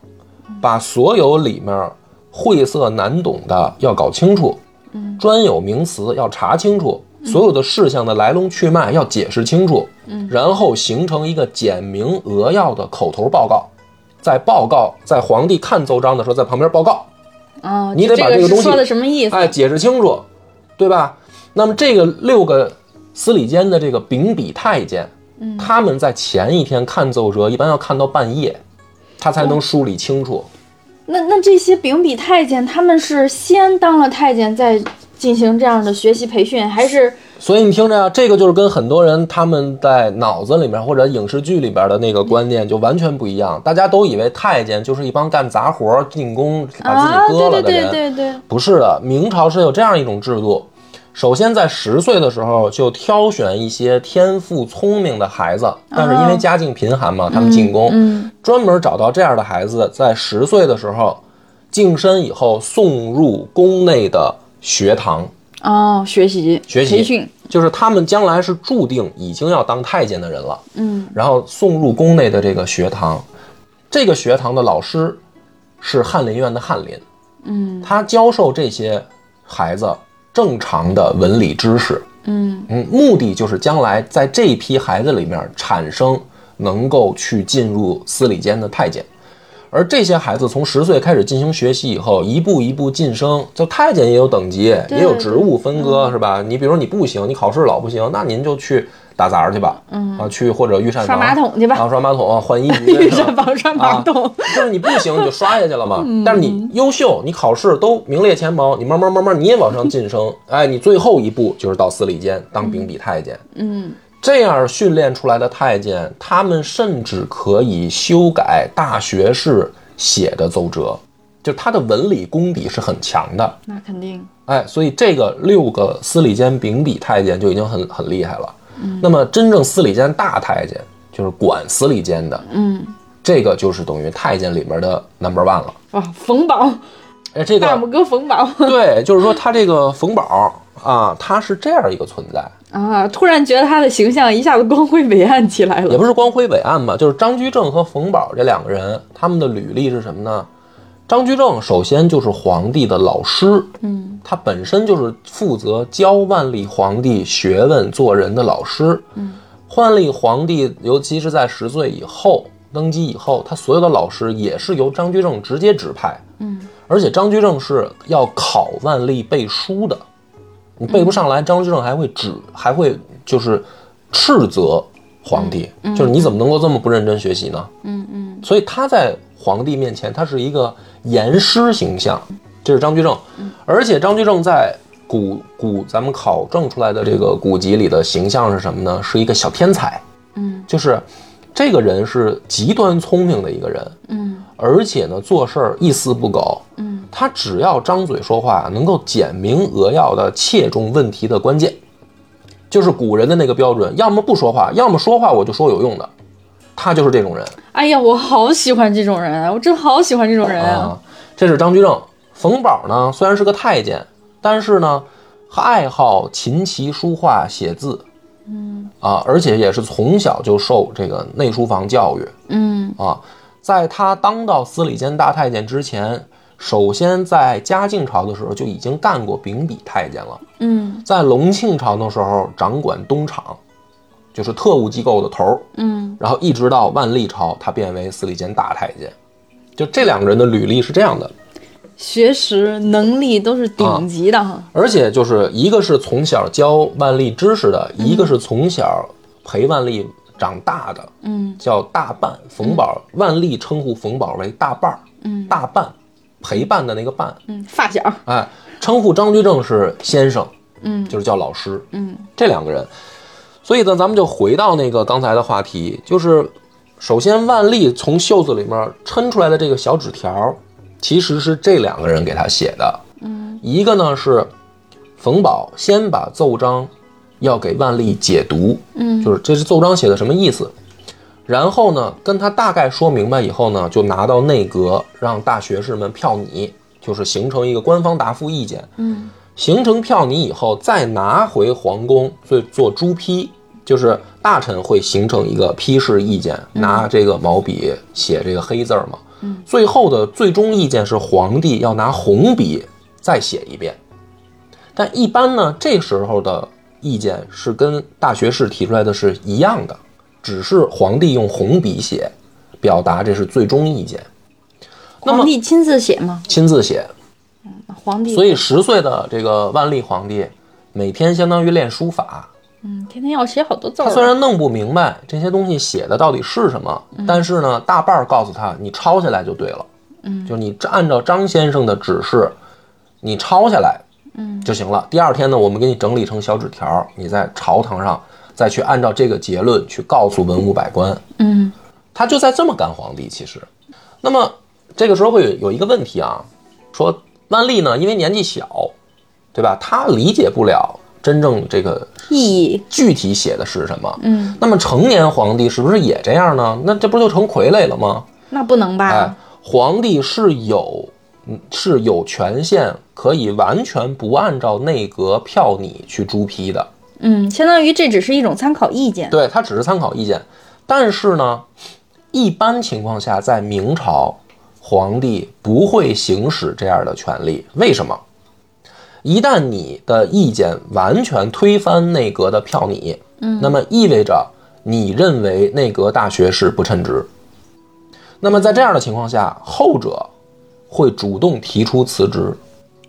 把所有里面晦涩难懂的要搞清楚，专有名词要查清楚，所有的事项的来龙去脉要解释清楚，然后形成一个简明扼要的口头报告，在报告在皇帝看奏章的时候在旁边报告，哦，你得把这个东西是说的什么意思？哎，解释清楚，对吧？那么这个六个司礼监的这个秉笔太监，嗯他们在前一天看奏折，一般要看到半夜，他才能梳理清楚。那那这些秉笔太监，他们是先当了太监，再进行这样的学习培训，还是所以你听着啊，这个就是跟很多人他们在脑子里面或者影视剧里边的那个观念就完全不一样。大家都以为太监就是一帮干杂活、进宫把自己啊？割了的人，对对对对对，不是的，明朝是有这样一种制度。首先，在十岁的时候就挑选一些天赋聪明的孩子，但是因为家境贫寒嘛，他们进宫，嗯。专门找到这样的孩子，在十岁的时候净身以后送入宫内的学堂，哦，学习学习培训，就是他们将来是注定已经要当太监的人了。嗯。然后送入宫内的这个学堂，这个学堂的老师是翰林院的翰林，嗯。他教授这些孩子正常的文理知识，嗯嗯，目的就是将来在这批孩子里面产生能够去进入司礼监的太监。而这些孩子从十岁开始进行学习以后，一步一步晋升，就太监也有等级，也有职务分割，是吧？你比如你不行，你考试老不行，那您就去打杂去吧，嗯啊，去或者御膳刷房马桶去吧啊，刷马桶、换衣 御局，膳房刷马桶，就是你不行，你就刷下去了嘛。但是你优秀，你考试都名列前茅，你慢慢慢慢你也往上晋升。哎，你最后一步就是到司礼监当秉笔太监。嗯这样训练出来的太监，他们甚至可以修改大学士写的奏折，就他的文理功底是很强的。那肯定，哎，所以这个六个司礼监秉笔太监就已经很很厉害了。那么真正司礼监大太监，就是管司礼监的，嗯这个就是等于太监里面的 number one 了。哇，冯宝，哎，这个大拇个哥冯宝对，就是说他这个冯宝啊，他是这样一个存在，啊，突然觉得他的形象一下子光辉伟岸起来了。也不是光辉伟岸吧，就是张居正和冯宝这两个人，他们的履历是什么呢？张居正首先就是皇帝的老师，嗯，他本身就是负责教万历皇帝学问、做人的老师。嗯，万历皇帝尤其是在十岁以后登基以后，他所有的老师也是由张居正直接指派。嗯，而且张居正是要考万历背书的，你背不上来，张居正还会指，还会就是斥责皇帝，就是你怎么能够这么不认真学习呢？嗯嗯，所以他在皇帝面前，他是一个严师形象，这是张居正。而且张居正在古古咱们考证出来的这个古籍里的形象是什么呢？是一个小天才。嗯，就是这个人是极端聪明的一个人。嗯，而且呢，做事儿一丝不苟。嗯，他只要张嘴说话，能够简明扼要的切中问题的关键。就是古人的那个标准，要么不说话，要么说话我就说有用的，他就是这种人哎呀，我好喜欢这种人，我真好喜欢这种人啊！啊。这是张居正。冯保呢，虽然是个太监，但是呢，爱好琴棋书画写字，嗯啊，而且也是从小就受这个内书房教育，嗯啊，在他当到司礼监大太监之前，首先在嘉靖朝的时候就已经干过秉笔太监了。嗯在隆庆朝的时候，掌管东厂，就是特务机构的头儿。嗯然后一直到万历朝，他变为司礼监大太监。就这两个人的履历是这样的，学识能力都是顶级的哈。而且就是一个是从小教万历知识的，一个是从小陪万历长大的，嗯叫大伴。冯保，万历称呼冯宝为大伴儿，嗯大伴，陪伴的那个伴。嗯，发小，哎，称呼张居正是先生，嗯就是叫老师。嗯这两个人，所以呢，咱们就回到那个刚才的话题，就是首先万历从袖子里面抻出来的这个小纸条，其实是这两个人给他写的。嗯一个呢是冯保先把奏章要给万历解读，嗯就是这是奏章写的什么意思，然后呢跟他大概说明白以后呢，就拿到内阁让大学士们票拟，就是形成一个官方答复意见。嗯形成票拟以后，再拿回皇宫做做朱批，就是大臣会形成一个批示意见，拿这个毛笔写这个黑字儿嘛。嗯，最后的最终意见是皇帝要拿红笔再写一遍。但一般呢，这时候的意见是跟大学士提出来的是一样的，只是皇帝用红笔写，表达这是最终意见，那么皇帝亲自写吗？亲自写。皇帝，所以十岁的这个万历皇帝，每天相当于练书法。嗯，天天要写好多字儿。他虽然弄不明白这些东西写的到底是什么，但是呢，大半儿告诉他，你抄下来就对了。嗯，就你按照张先生的指示，你抄下来，嗯就行了。第二天呢，我们给你整理成小纸条，你在朝堂上再去按照这个结论去告诉文武百官。嗯他就在这么干皇帝。其实，那么这个时候会有有一个问题啊，说万历呢，因为年纪小，对吧？他理解不了真正这个意义，具体写的是什么。嗯，那么成年皇帝是不是也这样呢？那这不就成傀儡了吗？那不能吧？哎，皇帝是有嗯是有权限可以完全不按照内阁票拟去朱批的。嗯，相当于这只是一种参考意见。对，它只是参考意见。但是呢，一般情况下，在明朝，皇帝不会行使这样的权利。为什么？一旦你的意见完全推翻内阁的票拟，嗯，那么意味着你认为内阁大学士不称职。那么在这样的情况下，后者会主动提出辞职。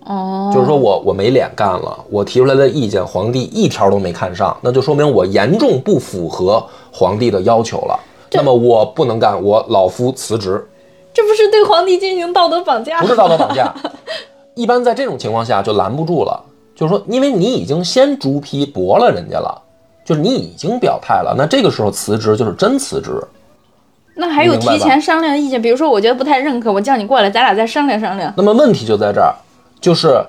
哦，就是说我我没脸干了，我提出来的意见皇帝一条都没看上，那就说明我严重不符合皇帝的要求了。那么我不能干，我老夫辞职，这不是对皇帝进行道德绑架？不是道德绑架。一般在这种情况下就拦不住了，就是说，因为你已经先逐批驳了人家了，就是你已经表态了，那这个时候辞职就是真辞职。那还有提前商量意见，比如说我觉得不太认可，我叫你过来，咱俩再商量商量。那么问题就在这儿，就是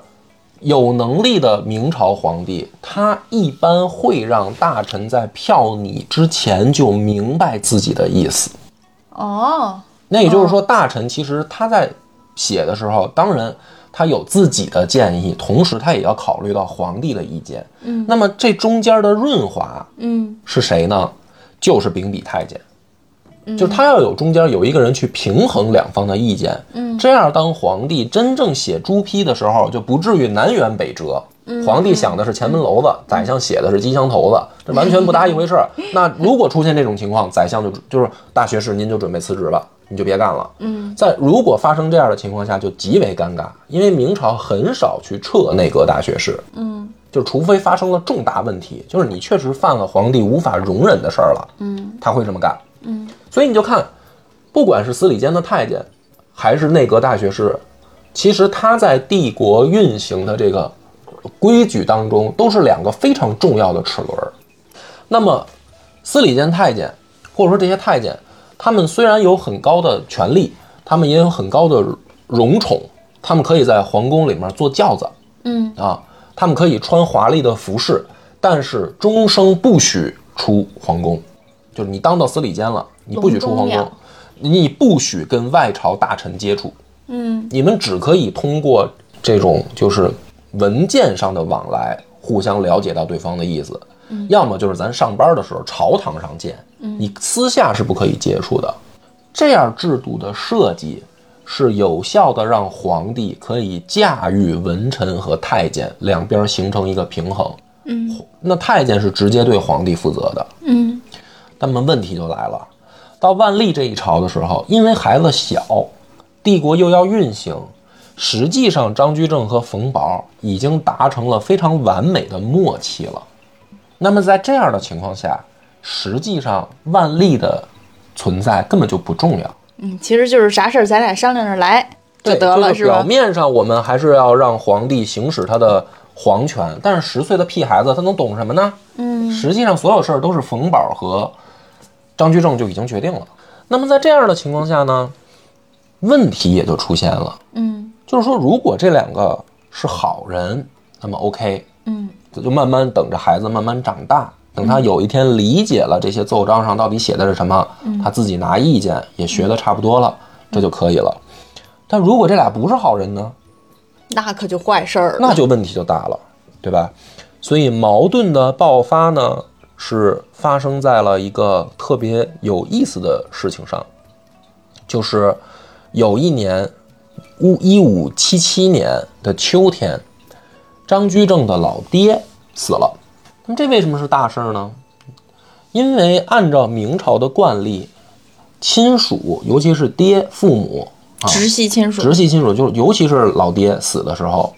有能力的明朝皇帝，他一般会让大臣在票拟之前就明白自己的意思。哦，那也就是说，大臣其实他在写的时候，当然他有自己的建议，同时他也要考虑到皇帝的意见。嗯，那么这中间的润滑嗯是谁呢？就是秉笔太监。就是他要有中间有一个人去平衡两方的意见，嗯，这样当皇帝真正写朱批的时候，就不至于南辕北辙。皇帝想的是前门楼子，宰相写的是机枪头子，这完全不搭一回事儿。那如果出现这种情况，宰相就就是大学士，您就准备辞职吧，你就别干了。嗯，在如果发生这样的情况下，就极为尴尬，因为明朝很少去撤内阁大学士。嗯，就除非发生了重大问题，就是你确实犯了皇帝无法容忍的事儿了。嗯，他会这么干。嗯，所以你就看，不管是司礼监的太监，还是内阁大学士，其实他在帝国运行的这个规矩当中，都是两个非常重要的齿轮儿。那么，司礼监太监，或者说这些太监，他们虽然有很高的权力，他们也有很高的荣宠，他们可以在皇宫里面坐轿子，嗯啊，他们可以穿华丽的服饰，但是终生不许出皇宫。就是你当到司礼监了，你不许出皇宫你不许跟外朝大臣接触，嗯你们只可以通过这种就是文件上的往来，互相了解到对方的意思。要么就是咱上班的时候朝堂上见，你私下是不可以接触的。这样制度的设计是有效的让皇帝可以驾驭文臣和太监两边形成一个平衡。嗯，那太监是直接对皇帝负责的。嗯那么问题就来了，到万历这一朝的时候，因为孩子小，帝国又要运行，实际上张居正和冯保已经达成了非常完美的默契了。那么在这样的情况下，实际上万历的存在根本就不重要。嗯，其实就是啥事儿咱俩商量着来就，得了，是吧表？面上我们还是要让皇帝行使他的皇权，但是十岁的屁孩子他能懂什么呢？嗯实际上所有事儿都是冯保和张居正就已经决定了。那么在这样的情况下呢，问题也就出现了，嗯就是说如果这两个是好人，那么 OK，嗯这就慢慢等着孩子慢慢长大，等他有一天理解了这些奏章上到底写的是什么，他自己拿意见也学的差不多了，这就可以了。但如果这俩不是好人呢，那可就坏事儿了。那就问题就大了，对吧？所以矛盾的爆发呢，是发生在了一个特别有意思的事情上，就是有一年，五一五七七年的秋天，张居正的老爹死了。那么这为什么是大事儿呢？因为按照明朝的惯例，亲属，尤其是爹、父母啊，直系亲属直系亲属就是尤其是老爹死的时候，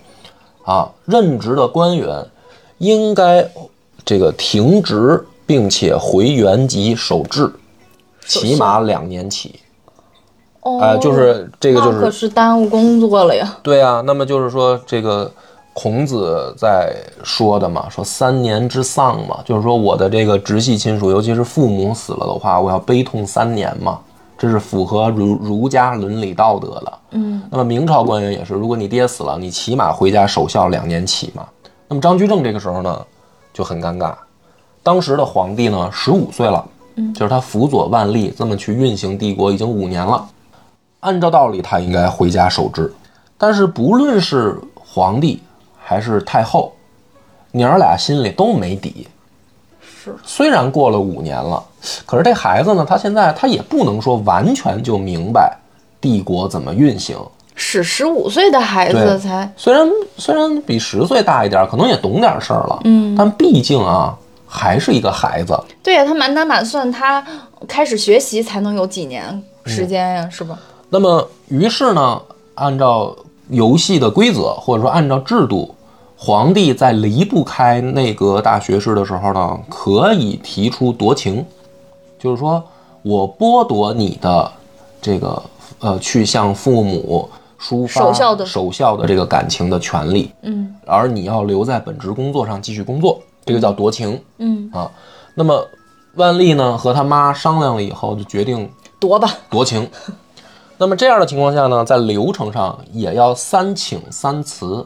啊，任职的官员应该这个停职，并且回原籍守制，起码两年起。哦，哎、就是这个就是可是是耽误工作了呀。对啊。那么就是说，这个孔子在说的嘛，说三年之丧嘛，就是说我的这个直系亲属，尤其是父母死了的话，我要悲痛三年嘛。这是符合儒儒家伦理道德的。嗯那么明朝官员也是，如果你爹死了，你起码回家守孝两年起嘛。那么张居正这个时候呢就很尴尬，当时的皇帝呢十五岁了，嗯就是他辅佐万历这么去运行帝国已经五年了，按照道理他应该回家守制，但是不论是皇帝还是太后，娘儿俩心里都没底。是，虽然过了五年了，可是这孩子呢，他现在他也不能说完全就明白帝国怎么运行。是十五岁的孩子才虽然虽然比十岁大一点，可能也懂点事儿了，嗯但毕竟啊，还是一个孩子。对呀、他满打满算，他开始学习才能有几年时间呀，是吧？那么，于是呢，按照游戏的规则，或者说按照制度，皇帝在离不开内阁大学士的时候呢，可以提出夺情，就是说我剥夺你的这个呃，去向父母抒发守孝的。守孝的这个感情的权利，嗯。而你要留在本职工作上继续工作，这个叫夺情。嗯。啊。那么万历呢和他妈商量了以后，就决定夺吧，夺情。那么这样的情况下呢，在流程上也要三请三辞，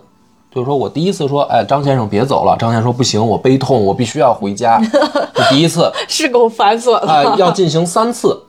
就是说我第一次说，哎，张先生别走了，张先生说不行，我悲痛，我必须要回家，这第一次，是够繁琐的。哎，要进行三次，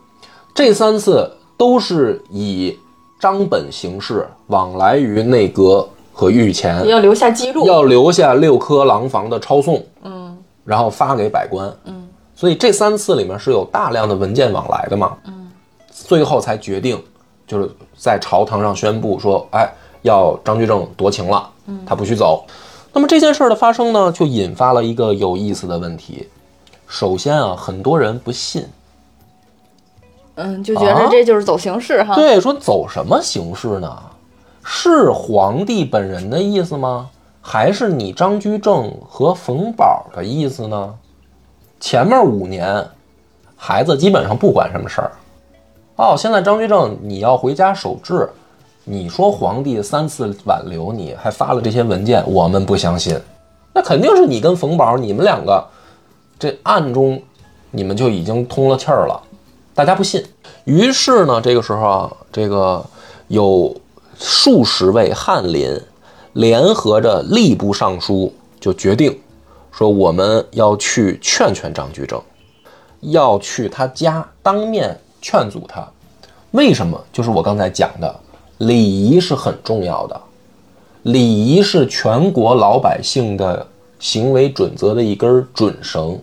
这三次都是以章本形式往来于内阁和御前，要留下记录。要留下六科廊坊的抄送，嗯，然后发给百官，嗯，所以这三次里面是有大量的文件往来的嘛，嗯，最后才决定，就是在朝堂上宣布说，哎，要张居正夺情了，他不许走。那么这件事儿的发生呢，就引发了一个有意思的问题。首先啊，很多人不信，嗯，就觉得这就是走形式哈。对，说走什么形式呢？是皇帝本人的意思吗？还是你张居正和冯宝的意思呢？前面五年，孩子基本上不管什么事儿。哦，现在张居正你要回家守制，你说皇帝三次挽留你，还发了这些文件，我们不相信。那肯定是你跟冯宝，你们两个这暗中你们就已经通了气儿了，大家不信。于是呢，这个时候啊，这个有数十位翰林联合着吏部尚书，就决定说我们要去劝劝张居正，要去他家当面劝阻他。为什么？就是我刚才讲的，礼仪是很重要的，礼仪是全国老百姓的行为准则的一根准绳，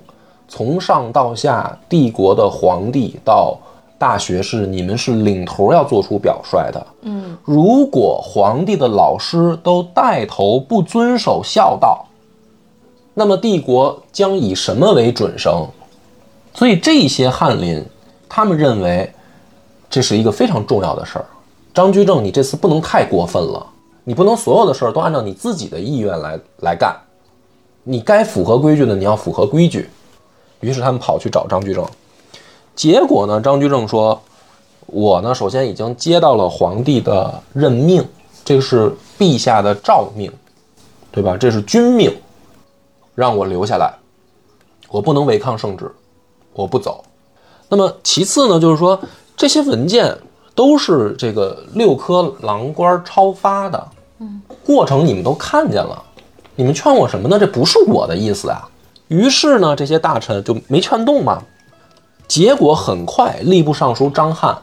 从上到下，帝国的皇帝到大学士，你们是领头要做出表率的。嗯，如果皇帝的老师都带头不遵守孝道，那么帝国将以什么为准绳？所以这些翰林，他们认为这是一个非常重要的事儿。张居正，你这次不能太过分了，你不能所有的事儿都按照你自己的意愿来来干，你该符合规矩的你要符合规矩。于是他们跑去找张居正，结果呢，张居正说：“我呢，首先已经接到了皇帝的任命，这是陛下的诏命，对吧？这是君命，让我留下来，我不能违抗圣旨，我不走。那么其次呢，就是说这些文件都是这个六科郎官抄发的，嗯，过程你们都看见了，你们劝我什么呢？这不是我的意思啊。于是呢，这些大臣就没劝动嘛。结果很快，吏部尚书张翰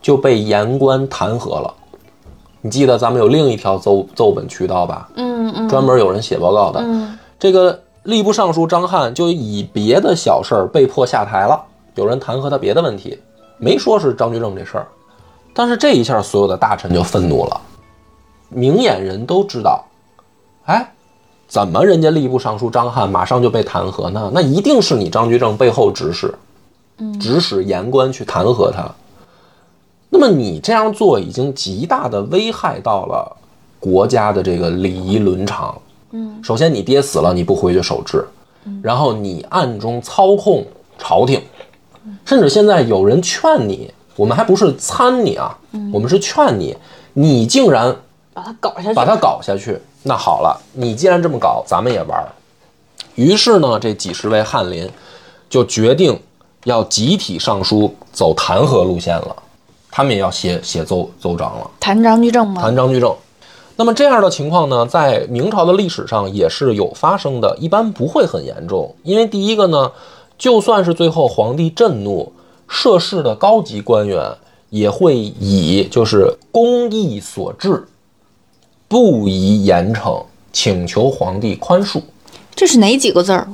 就被言官弹劾了。你记得咱们有另一条奏奏本渠道吧？嗯嗯，专门有人写报告的。嗯这个吏部尚书张翰就以别的小事儿被迫下台了，有人弹劾他别的问题，没说是张居正这事儿。但是这一下，所有的大臣就愤怒了，明眼人都知道，哎，怎么人家吏部尚书张翰马上就被弹劾呢？那一定是你张居正背后指使，指使言官去弹劾他。那么你这样做已经极大的危害到了国家的这个礼仪伦常。嗯，首先你爹死了，你不回去守制，然后你暗中操控朝廷，甚至现在有人劝你，我们还不是参你啊，我们是劝你，你竟然把它搞下去，把它搞下去。那好了，你既然这么搞，咱们也玩儿。于是呢，这几十位翰林就决定要集体上书走弹劾路线了，他们也要写写奏奏章了。弹张居正吗？弹张居正。那么这样的情况呢，在明朝的历史上也是有发生的，一般不会很严重，因为第一个呢，就算是最后皇帝震怒，涉事的高级官员也会以就是公义所致，不宜严惩，请求皇帝宽恕。这是哪几个字儿？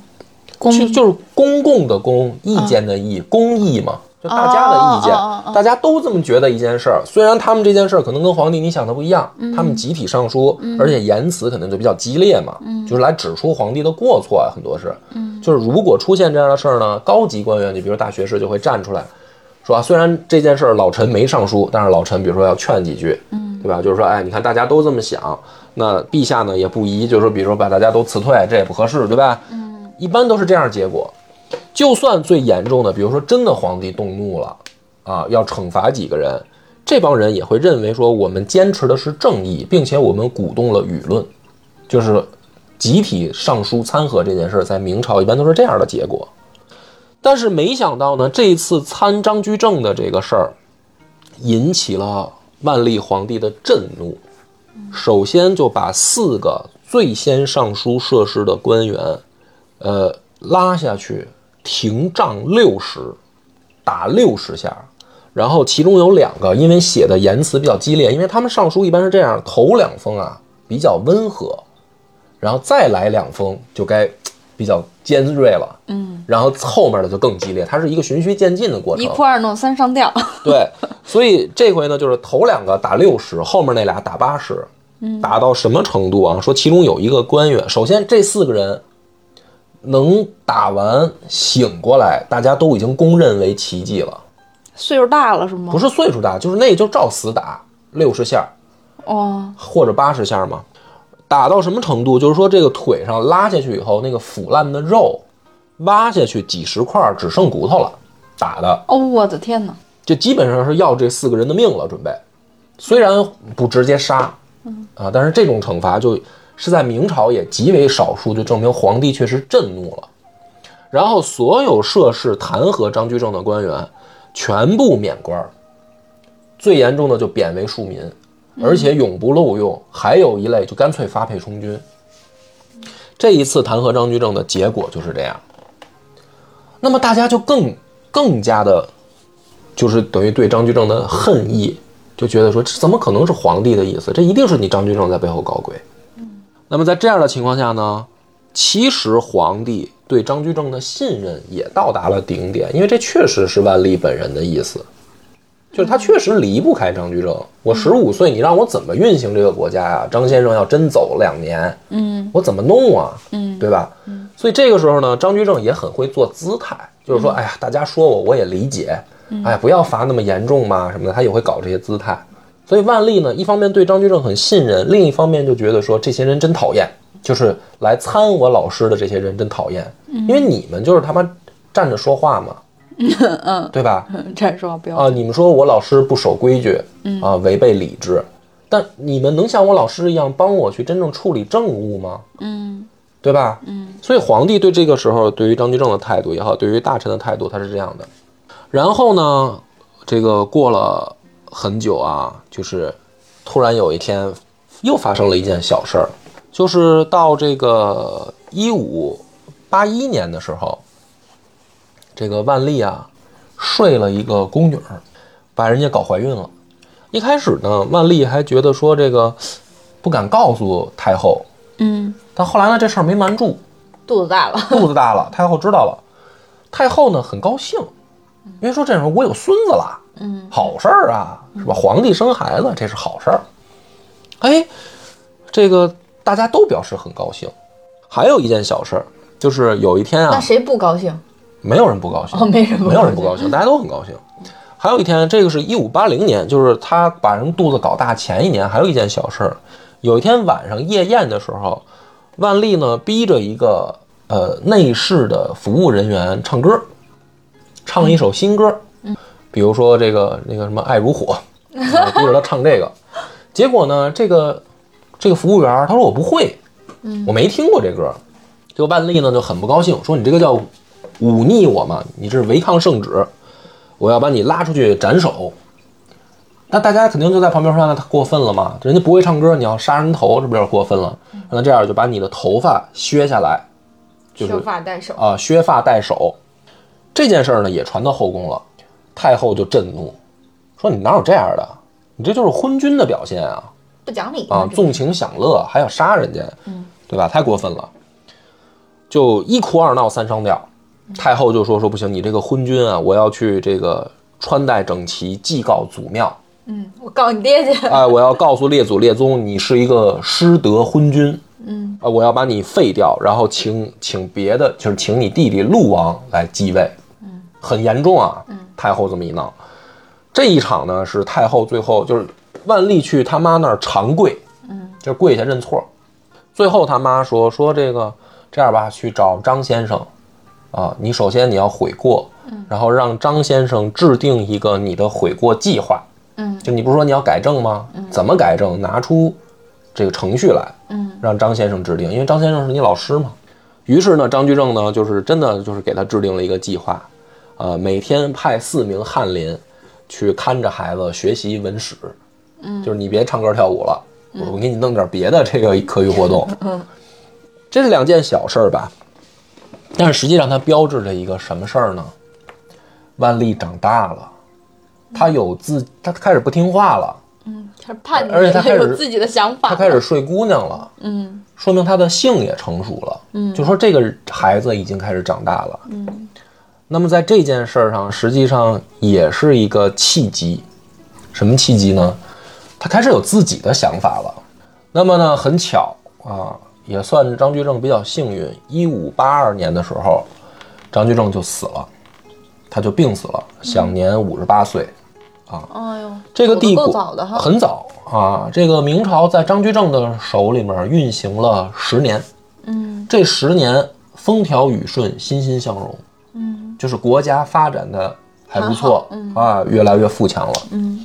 公就就是公共的公，意见的意，公益嘛，就大家的意见，大家都这么觉得一件事儿。虽然他们这件事儿可能跟皇帝你想的不一样，他们集体上书，而且言辞可能就比较激烈嘛，就是来指出皇帝的过错啊，很多是。就是如果出现这样的事儿呢，高级官员，你比如大学士就会站出来说啊，虽然这件事儿老臣没上书，但是老臣比如说要劝几句，对吧？就是说，哎，你看大家都这么想，那陛下呢也不宜，就是说，比如说把大家都辞退，这也不合适，对吧？一般都是这样结果。就算最严重的，比如说真的皇帝动怒了啊，要惩罚几个人，这帮人也会认为说我们坚持的是正义，并且我们鼓动了舆论，就是集体上书参劾这件事，在明朝一般都是这样的结果。但是没想到呢，这一次参张居正的这个事儿，引起了万历皇帝的震怒。首先就把四个最先上书涉事的官员，呃，拉下去停杖六十，打六十下。然后其中有两个，因为写的言辞比较激烈，因为他们上书一般是这样，头两封啊比较温和，然后再来两封就该比较尖锐了，嗯，然后后面的就更激烈，它是一个循序渐进的过程。一哭二闹三上吊。对，所以这回呢，就是头两个打六十，后面那俩打八十，打到什么程度啊？说其中有一个官员，首先这四个人能打完醒过来，大家都已经公认为奇迹了。岁数大了是吗？不是岁数大，就是那就照死打六十下哦，或者八十下嘛。打到什么程度？就是说这个腿上拉下去以后，那个腐烂的肉挖下去几十块，只剩骨头了。打的哦，我的天哪！就基本上是要这四个人的命了。准备，虽然不直接杀，嗯啊，但是这种惩罚就是在明朝也极为少数，就证明皇帝确实震怒了。然后所有涉事弹劾张居正的官员全部免官，最严重的就贬为庶民，而且永不录用。还有一类就干脆发配充军。这一次弹劾张居正的结果就是这样。那么大家就更更加的，就是等于对张居正的恨意，就觉得说这怎么可能是皇帝的意思？这一定是你张居正在背后搞鬼。那么在这样的情况下呢，其实皇帝对张居正的信任也到达了顶点，因为这确实是万历本人的意思，就是他确实离不开张居正。我十五岁，你让我怎么运行这个国家呀？张先生要真走两年，嗯我怎么弄啊？嗯对吧？所以这个时候呢，张居正也很会做姿态，就是说，哎呀，大家说我我也理解，哎，不要罚那么严重嘛什么的，他也会搞这些姿态。所以万历呢，一方面对张居正很信任，另一方面就觉得说这些人真讨厌，就是来参我老师的这些人真讨厌，因为你们就是他妈站着说话嘛，嗯，对吧？这说不要啊，你们说我老师不守规矩，啊，违背礼制，但你们能像我老师一样帮我去真正处理政务吗？嗯对吧？嗯，所以皇帝对这个时候对于张居正的态度也好，对于大臣的态度，他是这样的。然后呢，这个过了很久啊，就是突然有一天又发生了一件小事儿，就是到这个一五八一年的时候，这个万历啊睡了一个宫女儿，把人家搞怀孕了。一开始呢，万历还觉得说这个不敢告诉太后，嗯，但后来呢，这事儿没瞒住，肚子大了，肚子大了，太后知道了，太后呢很高兴，因为说这时候我有孙子了，嗯，好事儿啊，是吧？皇帝生孩子，这是好事儿。哎，这个大家都表示很高兴。还有一件小事儿，就是有一天啊，那谁不高兴？没有人不高兴，哦没没有人不高兴，大家都很高兴。还有一天，这个是一五八零年，就是他把人肚子搞大前一年，还有一件小事儿。有一天晚上夜宴的时候，万历呢逼着一个呃内侍的服务人员唱歌，唱了一首新歌，比如说这个那个什么爱如火，啊逼着他唱这个。结果呢，这个这个服务员他说我不会，我没听过这歌。这个万历呢就很不高兴，说你这个叫忤逆我嘛，你这是违抗圣旨，我要把你拉出去斩首。那大家肯定就在旁边说，那他过分了嘛？人家不会唱歌，你要杀人头，这不有点过分了？那这样就把你的头发削下来，就是削发代首。啊，削发代首。这件事儿呢也传到后宫了，太后就震怒，说你哪有这样的？你这就是昏君的表现啊！不讲理啊，纵情享乐还要杀人家，对吧？太过分了，就一哭二闹三上吊。太后就说说不行，你这个昏君啊，我要去这个穿戴整齐，祭告祖庙。嗯，我告你爹去。哎，我要告诉列祖列宗，你是一个失德昏君。嗯，啊，我要把你废掉，然后请请别的，就是请你弟弟陆王来继位。嗯，很严重啊。嗯，太后这么一闹，这一场呢是太后最后就是万历去他妈那儿长跪，嗯，就跪下认错。最后他妈说说这个这样吧，去找张先生，啊，你首先你要悔过，然后让张先生制定一个你的悔过计划。嗯就你不是说你要改正吗？怎么改正？拿出这个程序来，嗯，让张先生制定，因为张先生是你老师嘛。于是呢，张居正呢，就是真的就是给他制定了一个计划，呃，每天派四名翰林去看着孩子学习文史，嗯，就是你别唱歌跳舞了，我给你弄点别的这个课余活动，嗯，这是两件小事儿吧，但是实际上它标志着一个什么事儿呢？万历长大了。他有自，他开始不听话了。嗯，开始叛逆，而且他开始有自己的想法，他开始睡姑娘了，嗯说明他的性也成熟了，嗯就说这个孩子已经开始长大了。嗯那么在这件事儿上，实际上也是一个契机。什么契机呢？他开始有自己的想法了。那么呢，很巧啊，也算张居正比较幸运。一五八二年的时候，张居正就死了，他就病死了，享年五十八岁。哎呦，这个帝国走得够早的哈很早啊。这个明朝在张居正的手里面运行了十年，嗯这十年风调雨顺，欣欣向荣，嗯就是国家发展的还不错啊，越来越富强了。嗯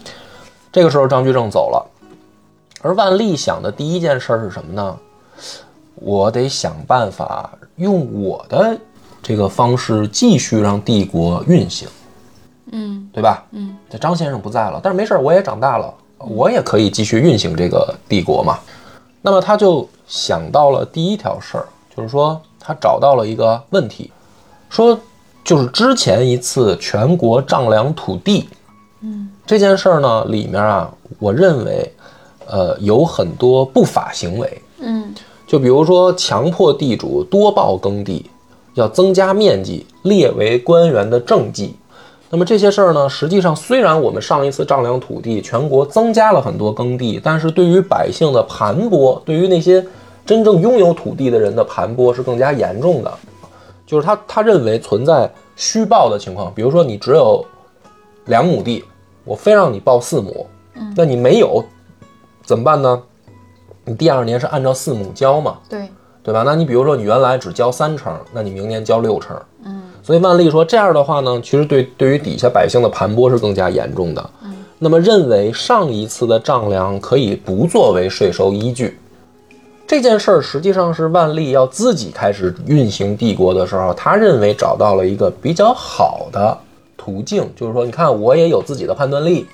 这个时候张居正走了，而万历想的第一件事是什么呢？我得想办法用我的这个方式继续让帝国运行，嗯。对吧？嗯，这张先生不在了，但是没事儿，我也长大了，我也可以继续运行这个帝国嘛。那么他就想到了第一条事儿，就是说他找到了一个问题，说就是之前一次全国丈量土地，嗯。这件事儿呢，里面啊，我认为，呃，有很多不法行为，嗯就比如说强迫地主多报耕地，要增加面积，列为官员的政绩。那么这些事儿呢，实际上虽然我们上一次丈量土地，全国增加了很多耕地，但是对于百姓的盘剥，对于那些真正拥有土地的人的盘剥是更加严重的。就是他他认为存在虚报的情况，比如说你只有两亩地，我非让你报四亩，那你没有怎么办呢？你第二年是按照四亩交嘛，对，对吧？那你比如说你原来只交三成，那你明年交六成。嗯所以万历说这样的话呢，其实对对于底下百姓的盘剥是更加严重的。嗯那么认为上一次的丈量可以不作为税收依据。这件事儿实际上是万历要自己开始运行帝国的时候，他认为找到了一个比较好的途径，就是说，你看我也有自己的判断力，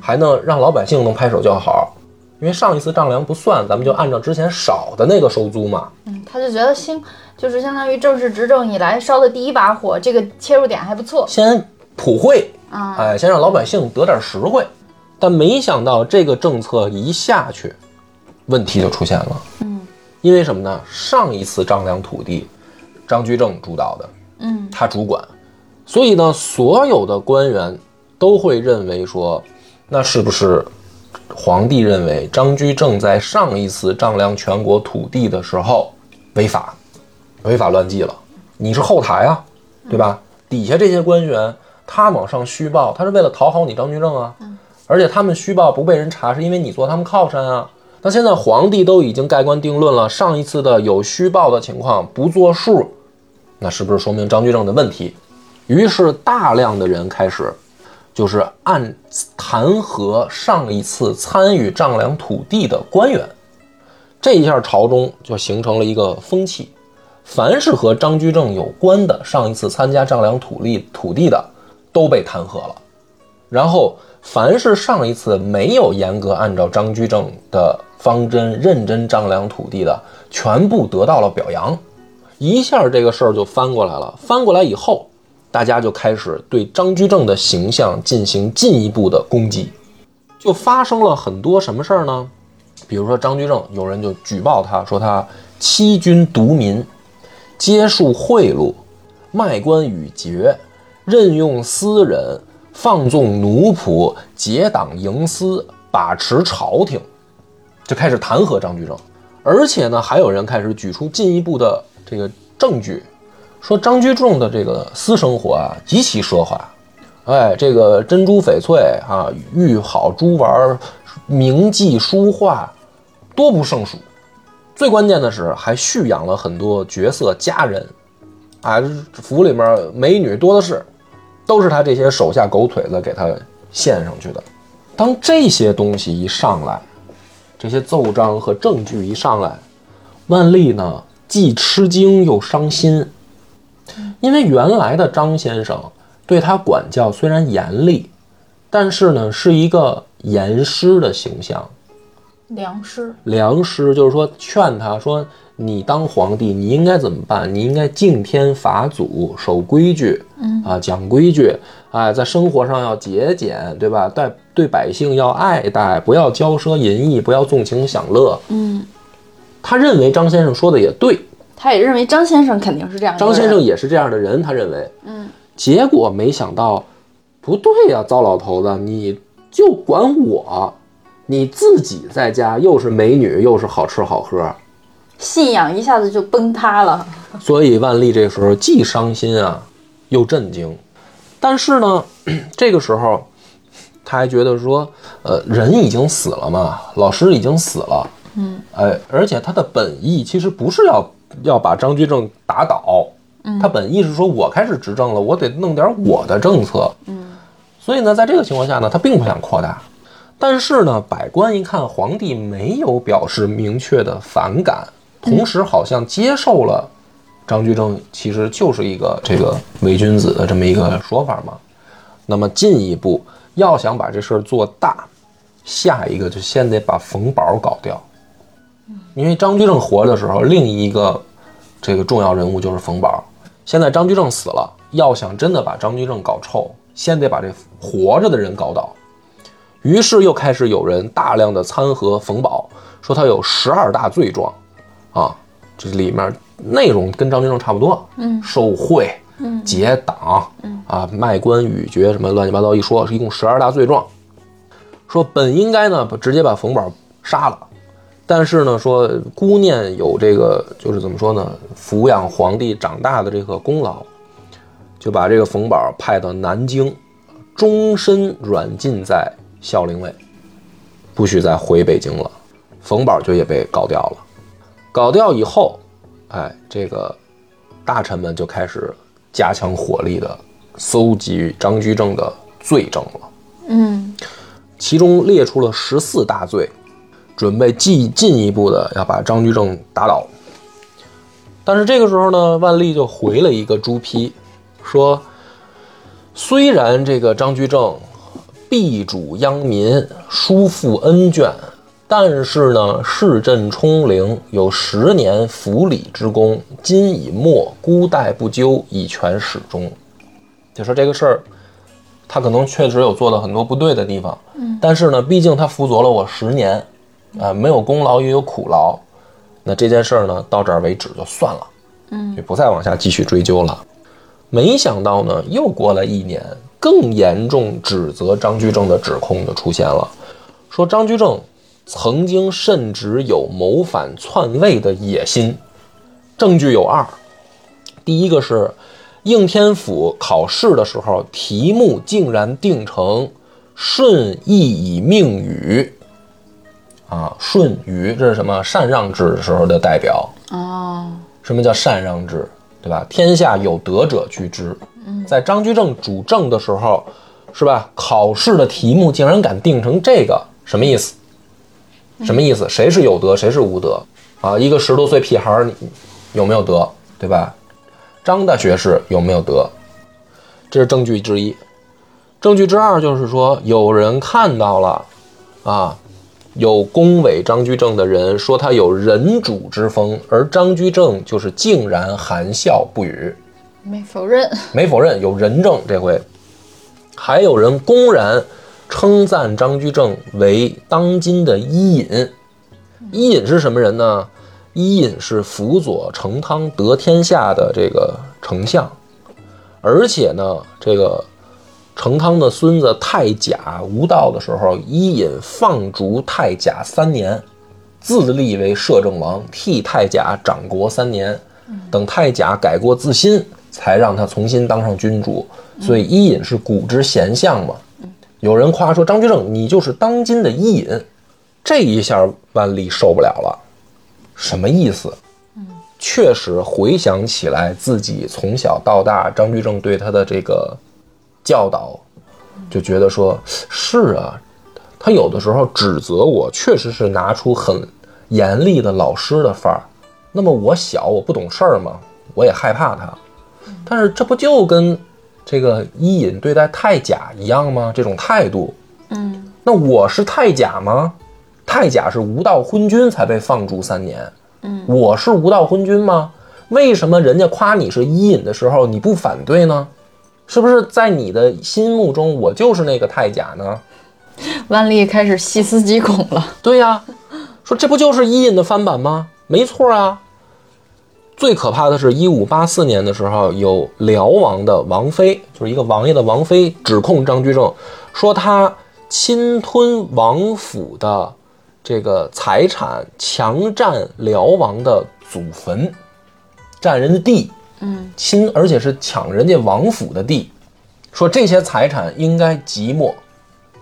还能让老百姓能拍手叫好。因为上一次丈量不算，咱们就按照之前少的那个收租嘛。嗯，他就觉得新就是相当于正式执政以来烧的第一把火，这个切入点还不错先普惠，啊。哎，先让老百姓得点实惠。但没想到这个政策一下去，问题就出现了。嗯因为什么呢？上一次丈量土地，张居正主导的，嗯他主管，所以呢，所有的官员都会认为说，那是不是皇帝认为张居正在上一次丈量全国土地的时候违法，违法乱纪了？你是后台啊，对吧？底下这些官员他往上虚报，他是为了讨好你张居正啊，而且他们虚报不被人查，是因为你做他们靠山啊。那现在皇帝都已经盖棺定论了，上一次的有虚报的情况不作数，那是不是说明张居正的问题？于是大量的人开始，就是按弹劾上一次参与丈量土地的官员。这一下朝中就形成了一个风气，凡是和张居正有关的，上一次参加丈量土地土地的，都被弹劾了。然后，凡是上一次没有严格按照张居正的方针认真丈量土地的，全部得到了表扬。一下这个事儿就翻过来了。翻过来以后，大家就开始对张居正的形象进行进一步的攻击，就发生了很多什么事儿呢？比如说张居正，有人就举报他说他欺君独民，接受贿赂，卖官与爵，任用私人，放纵奴仆，结党营私，把持朝廷，就开始弹劾张居正。而且呢，还有人开始举出进一步的这个证据，说张居正的这个私生活啊极其奢华，哎，这个珍珠翡翠啊，玉好珠玩、名妓书画，多不胜数。最关键的是，还蓄养了很多绝色佳人，啊，府里面美女多的是，都是他这些手下狗腿子给他献上去的。当这些东西一上来，这些奏章和证据一上来，万历呢既吃惊又伤心，因为原来的张先生对他管教虽然严厉，但是呢是一个严师的形象。良师，良师就是说劝他说，你当皇帝，你应该怎么办？你应该敬天法祖，守规矩，嗯啊，讲规矩，哎，在生活上要节俭，对吧？对对百姓要爱戴，不要骄奢淫逸，不要纵情享乐。嗯，他认为张先生说的也对，他也认为张先生肯定是这样的。张先生也是这样的人，他认为，嗯，结果没想到，不对呀、糟老头子，你就管我，你自己在家又是美女，又是好吃好喝，信仰一下子就崩塌了。所以万历这时候既伤心啊，又震惊。但是呢，这个时候他还觉得说，呃，人已经死了嘛，老师已经死了，嗯，哎，而且他的本意其实不是要要把张居正打倒，嗯。他本意是说我开始执政了，我得弄点我的政策，嗯，所以呢，在这个情况下呢，他并不想扩大。但是呢，百官一看皇帝没有表示明确的反感，同时好像接受了张居正其实就是一个这个伪君子的这么一个说法嘛。那么进一步要想把这事儿做大，下一个就先得把冯保搞掉，因为张居正活着的时候，另一个这个重要人物就是冯保。现在张居正死了，要想真的把张居正搞臭，先得把这活着的人搞倒。于是又开始有人大量的参合冯保，说他有十二大罪状，啊，这里面内容跟张居正差不多，嗯受贿，嗯结党，嗯啊，卖官鬻爵什么乱七八糟一说，是一共十二大罪状。说本应该呢，把直接把冯宝杀了，但是呢，说孤念有这个就是怎么说呢，抚养皇帝长大的这个功劳，就把这个冯保派到南京，终身软禁在孝陵卫，不许再回北京了。冯保就也被搞掉了。搞掉以后，哎，这个大臣们就开始加强火力的搜集张居正的罪证了。嗯其中列出了十四大罪，准备进进一步的要把张居正打倒。但是这个时候呢，万历就回了一个朱批，说虽然这个张居正避主殃民，疏负恩眷，但是呢，市镇冲陵有十年府理之功，今已没，孤代不究，以全始终。就说这个事儿，他可能确实有做了很多不对的地方，嗯但是呢，毕竟他辅佐了我十年，啊、没有功劳也有苦劳，那这件事儿呢，到这儿为止就算了，嗯就不再往下继续追究了。没想到呢，又过了一年，更严重指责张居正的指控就出现了，说张居正曾经甚至有谋反篡位的野心，证据有二，第一个是应天府考试的时候，题目竟然定成“顺义以命禹”，啊，舜禹这是什么？禅让制的时候的代表。哦什么叫禅让制？对吧？天下有德者居之。在张居正主政的时候，是吧？考试的题目竟然敢定成这个，什么意思？什么意思？谁是有德，谁是无德？啊，一个十多岁屁孩儿，你有没有德？对吧？张大学士有没有德？这是证据之一。证据之二就是说，有人看到了，啊，有恭维张居正的人说他有人主之风，而张居正就是竟然含笑不语，没否认。没否认有人证。这回还有人公然称赞张居正为当今的伊尹。伊尹是什么人呢？伊尹是辅佐成汤得天下的这个丞相，而且呢，这个成汤的孙子太甲无道的时候，伊尹放逐太甲三年，自立为摄政王，替太甲掌国三年。等太甲改过自新，才让他重新当上君主。所以伊尹是古之贤相嘛。有人夸说张居正你就是当今的伊尹，这一下万历受不了了，什么意思？确实回想起来，自己从小到大，张居正对他的这个教导，就觉得说，是啊，他有的时候指责我，确实是拿出很严厉的老师的范儿。那么我小，我不懂事儿嘛，我也害怕他。但是这不就跟这个伊尹对待太甲一样吗？这种态度，嗯那我是太甲吗？太甲是无道昏君才被放逐三年，嗯，我是无道昏君吗？为什么人家夸你是伊尹的时候你不反对呢？是不是在你的心目中我就是那个太甲呢？万历开始细思极恐了。对呀，说这不就是伊尹的翻版吗？没错啊。最可怕的是，一五八四年的时候，有辽王的王妃，就是一个王爷的王妃，指控张居正，说他侵吞王府的这个财产，强占辽王的祖坟，占人的地，嗯，侵，而且是抢人家王府的地，说这些财产应该即没。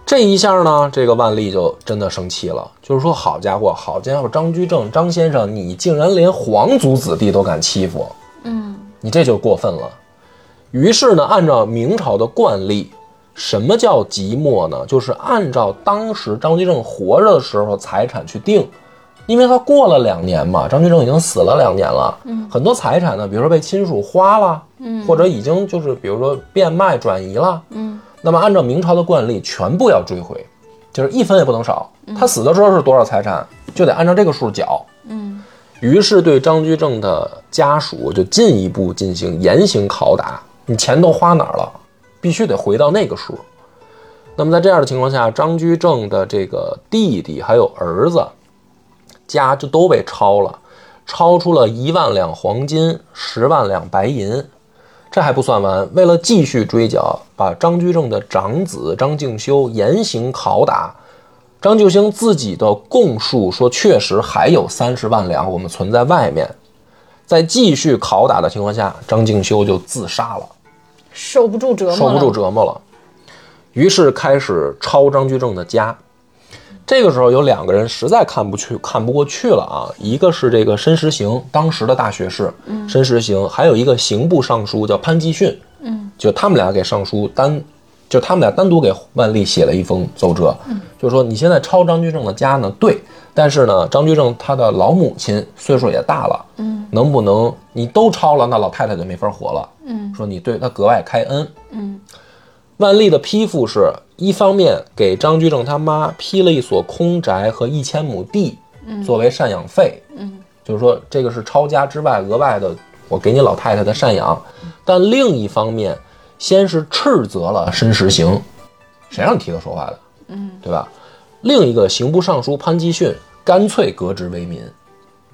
这一下呢，这个万历就真的生气了，就是说，好家伙，好家伙，张居正，张先生，你竟然连皇族子弟都敢欺负，嗯，你这就过分了。于是呢，按照明朝的惯例，什么叫即没呢？就是按照当时张居正活着的时候财产去定，因为他过了两年嘛，张居正已经死了两年了，嗯，很多财产呢，比如说被亲属花了，嗯，或者已经就是比如说变卖转移了，嗯。那么，按照明朝的惯例，全部要追回，就是一分也不能少。他死的时候是多少财产，就得按照这个数缴。嗯，于是对张居正的家属就进一步进行严刑拷打，你钱都花哪儿了？必须得回到那个数。那么在这样的情况下，张居正的这个弟弟还有儿子家就都被抄了，抄出了一万两黄金，十万两白银。这还不算完，为了继续追缴，把张居正的长子张敬修严刑拷打。张敬修自己的供述说，确实还有三十万两，我们存在外面。在继续拷打的情况下，张敬修就自杀了，受不住折磨，受不住折磨了，于是开始抄张居正的家。这个时候有两个人实在看不去、看不过去了啊！一个是这个申时行，当时的大学士，申时行，还有一个刑部尚书叫潘季训，嗯，就他们俩给尚书单，就他们俩单独给万历写了一封奏折，嗯，就说你现在抄张居正的家呢，对，但是呢，张居正他的老母亲岁数也大了，嗯，能不能你都抄了，那老太太就没法活了，嗯，说你对他格外开恩，嗯。万历的批复是一方面给张居正他妈批了一所空宅和一千亩地，作为赡养费，嗯，就是说这个是抄家之外额外的，我给你老太太的赡养。但另一方面，先是斥责了申时行，谁让你替他说话的，嗯，对吧？另一个刑部尚书潘基训干脆革职为民，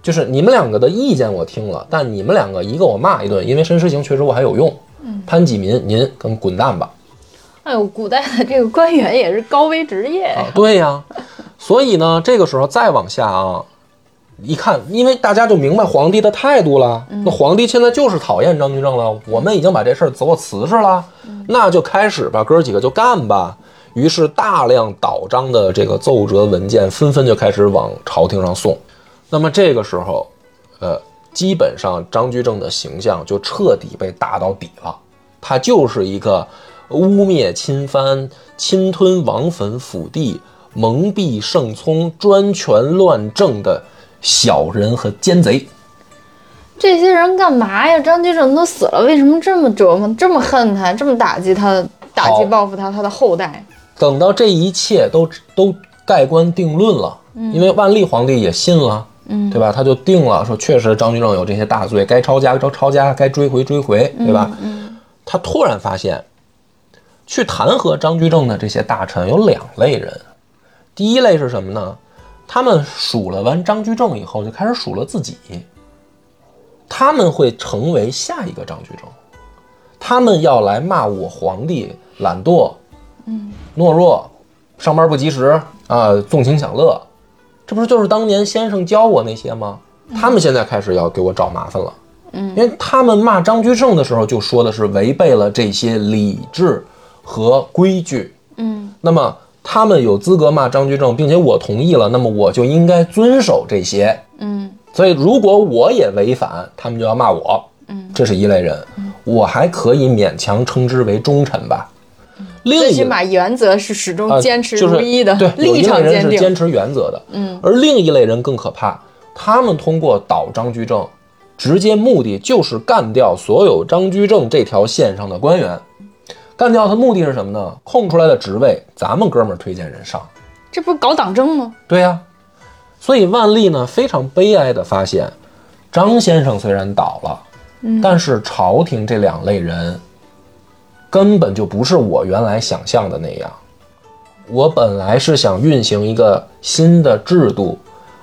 就是你们两个的意见我听了，但你们两个一个我骂一顿，因为申时行确实我还有用，嗯，潘济民您跟滚蛋吧。哎呦，古代的这个官员也是高危职业啊！对呀，所以呢，这个时候再往下啊，一看，因为大家就明白皇帝的态度了。那皇帝现在就是讨厌张居正了，我们已经把这事儿做辞职了，那就开始吧，哥几个就干吧。于是大量倒张的这个奏折文件纷纷就开始往朝廷上送。那么这个时候，呃，基本上张居正的形象就彻底被打到底了，他就是一个。污蔑、侵犯、侵吞王坟府地、蒙蔽圣聪、专权乱政的小人和奸贼，这些人干嘛呀？张居正都死了，为什么这么折磨、这么恨他、这么打击他、打击报复他、他的后代？等到这一切都都盖棺定论了，因为万历皇帝也信了，嗯，对吧？他就定了，说确实张居正有这些大罪，该抄家抄抄家，该追回追回，对吧？嗯，他突然发现。去弹劾张居正的这些大臣有两类人，第一类是什么呢？他们数了完张居正以后，就开始数了自己。他们会成为下一个张居正，他们要来骂我皇帝懒惰、嗯，懦弱、上班不及时啊，纵情享乐，这不是就是当年先生教我那些吗？他们现在开始要给我找麻烦了，嗯，因为他们骂张居正的时候就说的是违背了这些礼制。和规矩，嗯，那么他们有资格骂张居正，并且我同意了，那么我就应该遵守这些，嗯，所以如果我也违反，他们就要骂我，嗯，这是一类人，我还可以勉强称之为忠臣吧。另最起码原则是始终坚持如一的，对，立场坚定，坚持原则的，嗯，而另一类人更可怕，他们通过倒张居正，直接目的就是干掉所有张居正这条线上的官员。干掉他目的是什么呢？空出来的职位，咱们哥们儿推荐人上，这不是搞党争吗？对呀，所以万历呢非常悲哀地发现，张先生虽然倒了，但是朝廷这两类人根本就不是我原来想象的那样。我本来是想运行一个新的制度，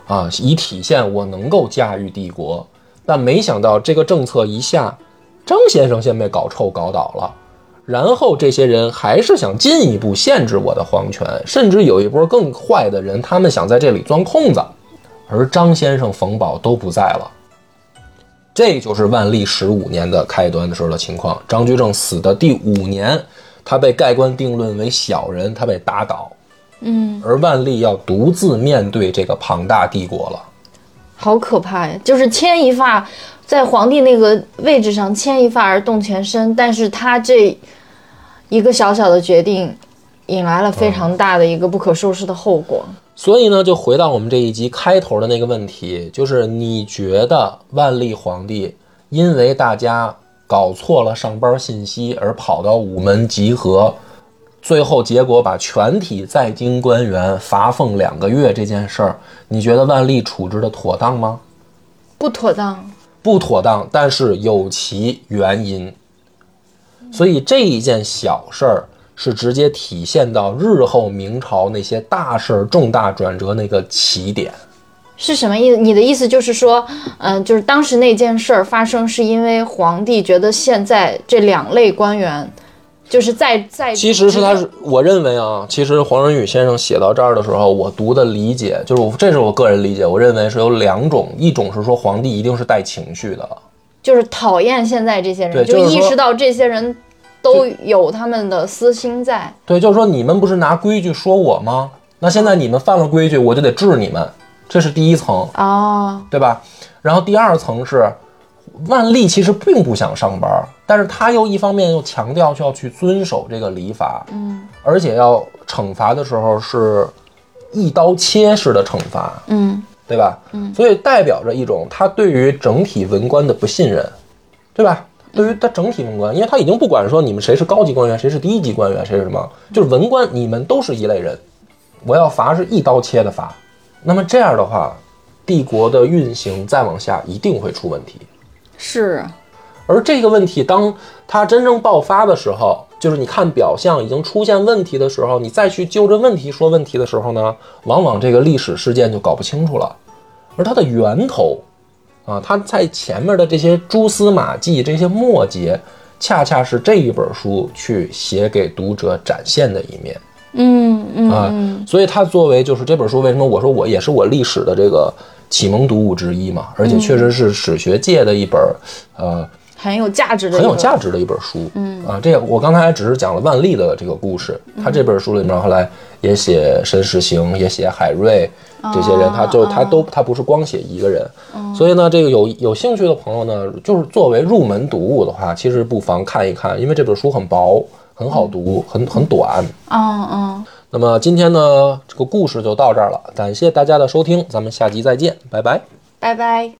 啊，以体现我能够驾驭帝国，但没想到这个政策一下，张先生先被搞臭搞倒了。然后这些人还是想进一步限制我的皇权，甚至有一波更坏的人，他们想在这里钻空子，而张先生、冯保都不在了。这就是万历十五年的开端的时候的情况。张居正死的第五年，他被盖棺定论为小人，他被打倒。嗯，而万历要独自面对这个庞大帝国了。好可怕呀！就是牵一发，在皇帝那个位置上牵一发而动全身，但是他这一个小小的决定，引来了非常大的一个不可收拾的后果。所以呢，就回到我们这一集开头的那个问题，就是你觉得万历皇帝因为大家搞错了上班信息而跑到午门集合，最后结果把全体在京官员罚俸两个月这件事儿，你觉得万历处置的妥当吗？不妥当。不妥当，但是有其原因。所以这一件小事儿是直接体现到日后明朝那些大事儿、重大转折那个起点。是什么意思？你的意思就是说，嗯、就是当时那件事儿发生，是因为皇帝觉得现在这两类官员，就是在在其实是他是，我认为啊，其实黄仁宇先生写到这儿的时候，我读的理解就是我这是我个人理解，我认为是有两种，一种是说皇帝一定是带情绪的，就是讨厌现在这些人，就意识到这些人都有他们的私心在。对，就是说你们不是拿规矩说我吗？那现在你们犯了规矩，我就得治你们，这是第一层。哦，对吧？然后第二层是，万历其实并不想上班，但是他又一方面又强调就要去遵守这个礼法，嗯而且要惩罚的时候是一刀切式的惩罚，嗯对吧？嗯，所以代表着一种他对于整体文官的不信任，对吧？对于他整体文官，因为他已经不管说你们谁是高级官员，谁是低级官员，谁是什么，就是文官，你们都是一类人，我要罚是一刀切的罚。那么这样的话，帝国的运行再往下一定会出问题。是，而这个问题，当它真正爆发的时候，就是你看表象已经出现问题的时候，你再去就着问题说问题的时候呢，往往这个历史事件就搞不清楚了。而它的源头，啊，它在前面的这些蛛丝马迹、这些末节，恰恰是这一本书去写给读者展现的一面。嗯嗯啊嗯，所以它作为就是这本书，为什么我说我也是我历史的这个启蒙读物之一嘛？而且确实是史学界的一本，呃，很有价值的，很有价。值的一本书。嗯啊，这个我刚才只是讲了万历的这个故事，他这本书里面后来也写申时行，也写海瑞这些人，他就他都他不是光写一个人。所以呢，这个有有兴趣的朋友呢，就是作为入门读物的话，其实不妨看一看，因为这本书很薄，很好读，很很短。嗯嗯，那么今天呢，这个故事就到这儿了，感谢大家的收听，咱们下集再见，拜拜。拜拜。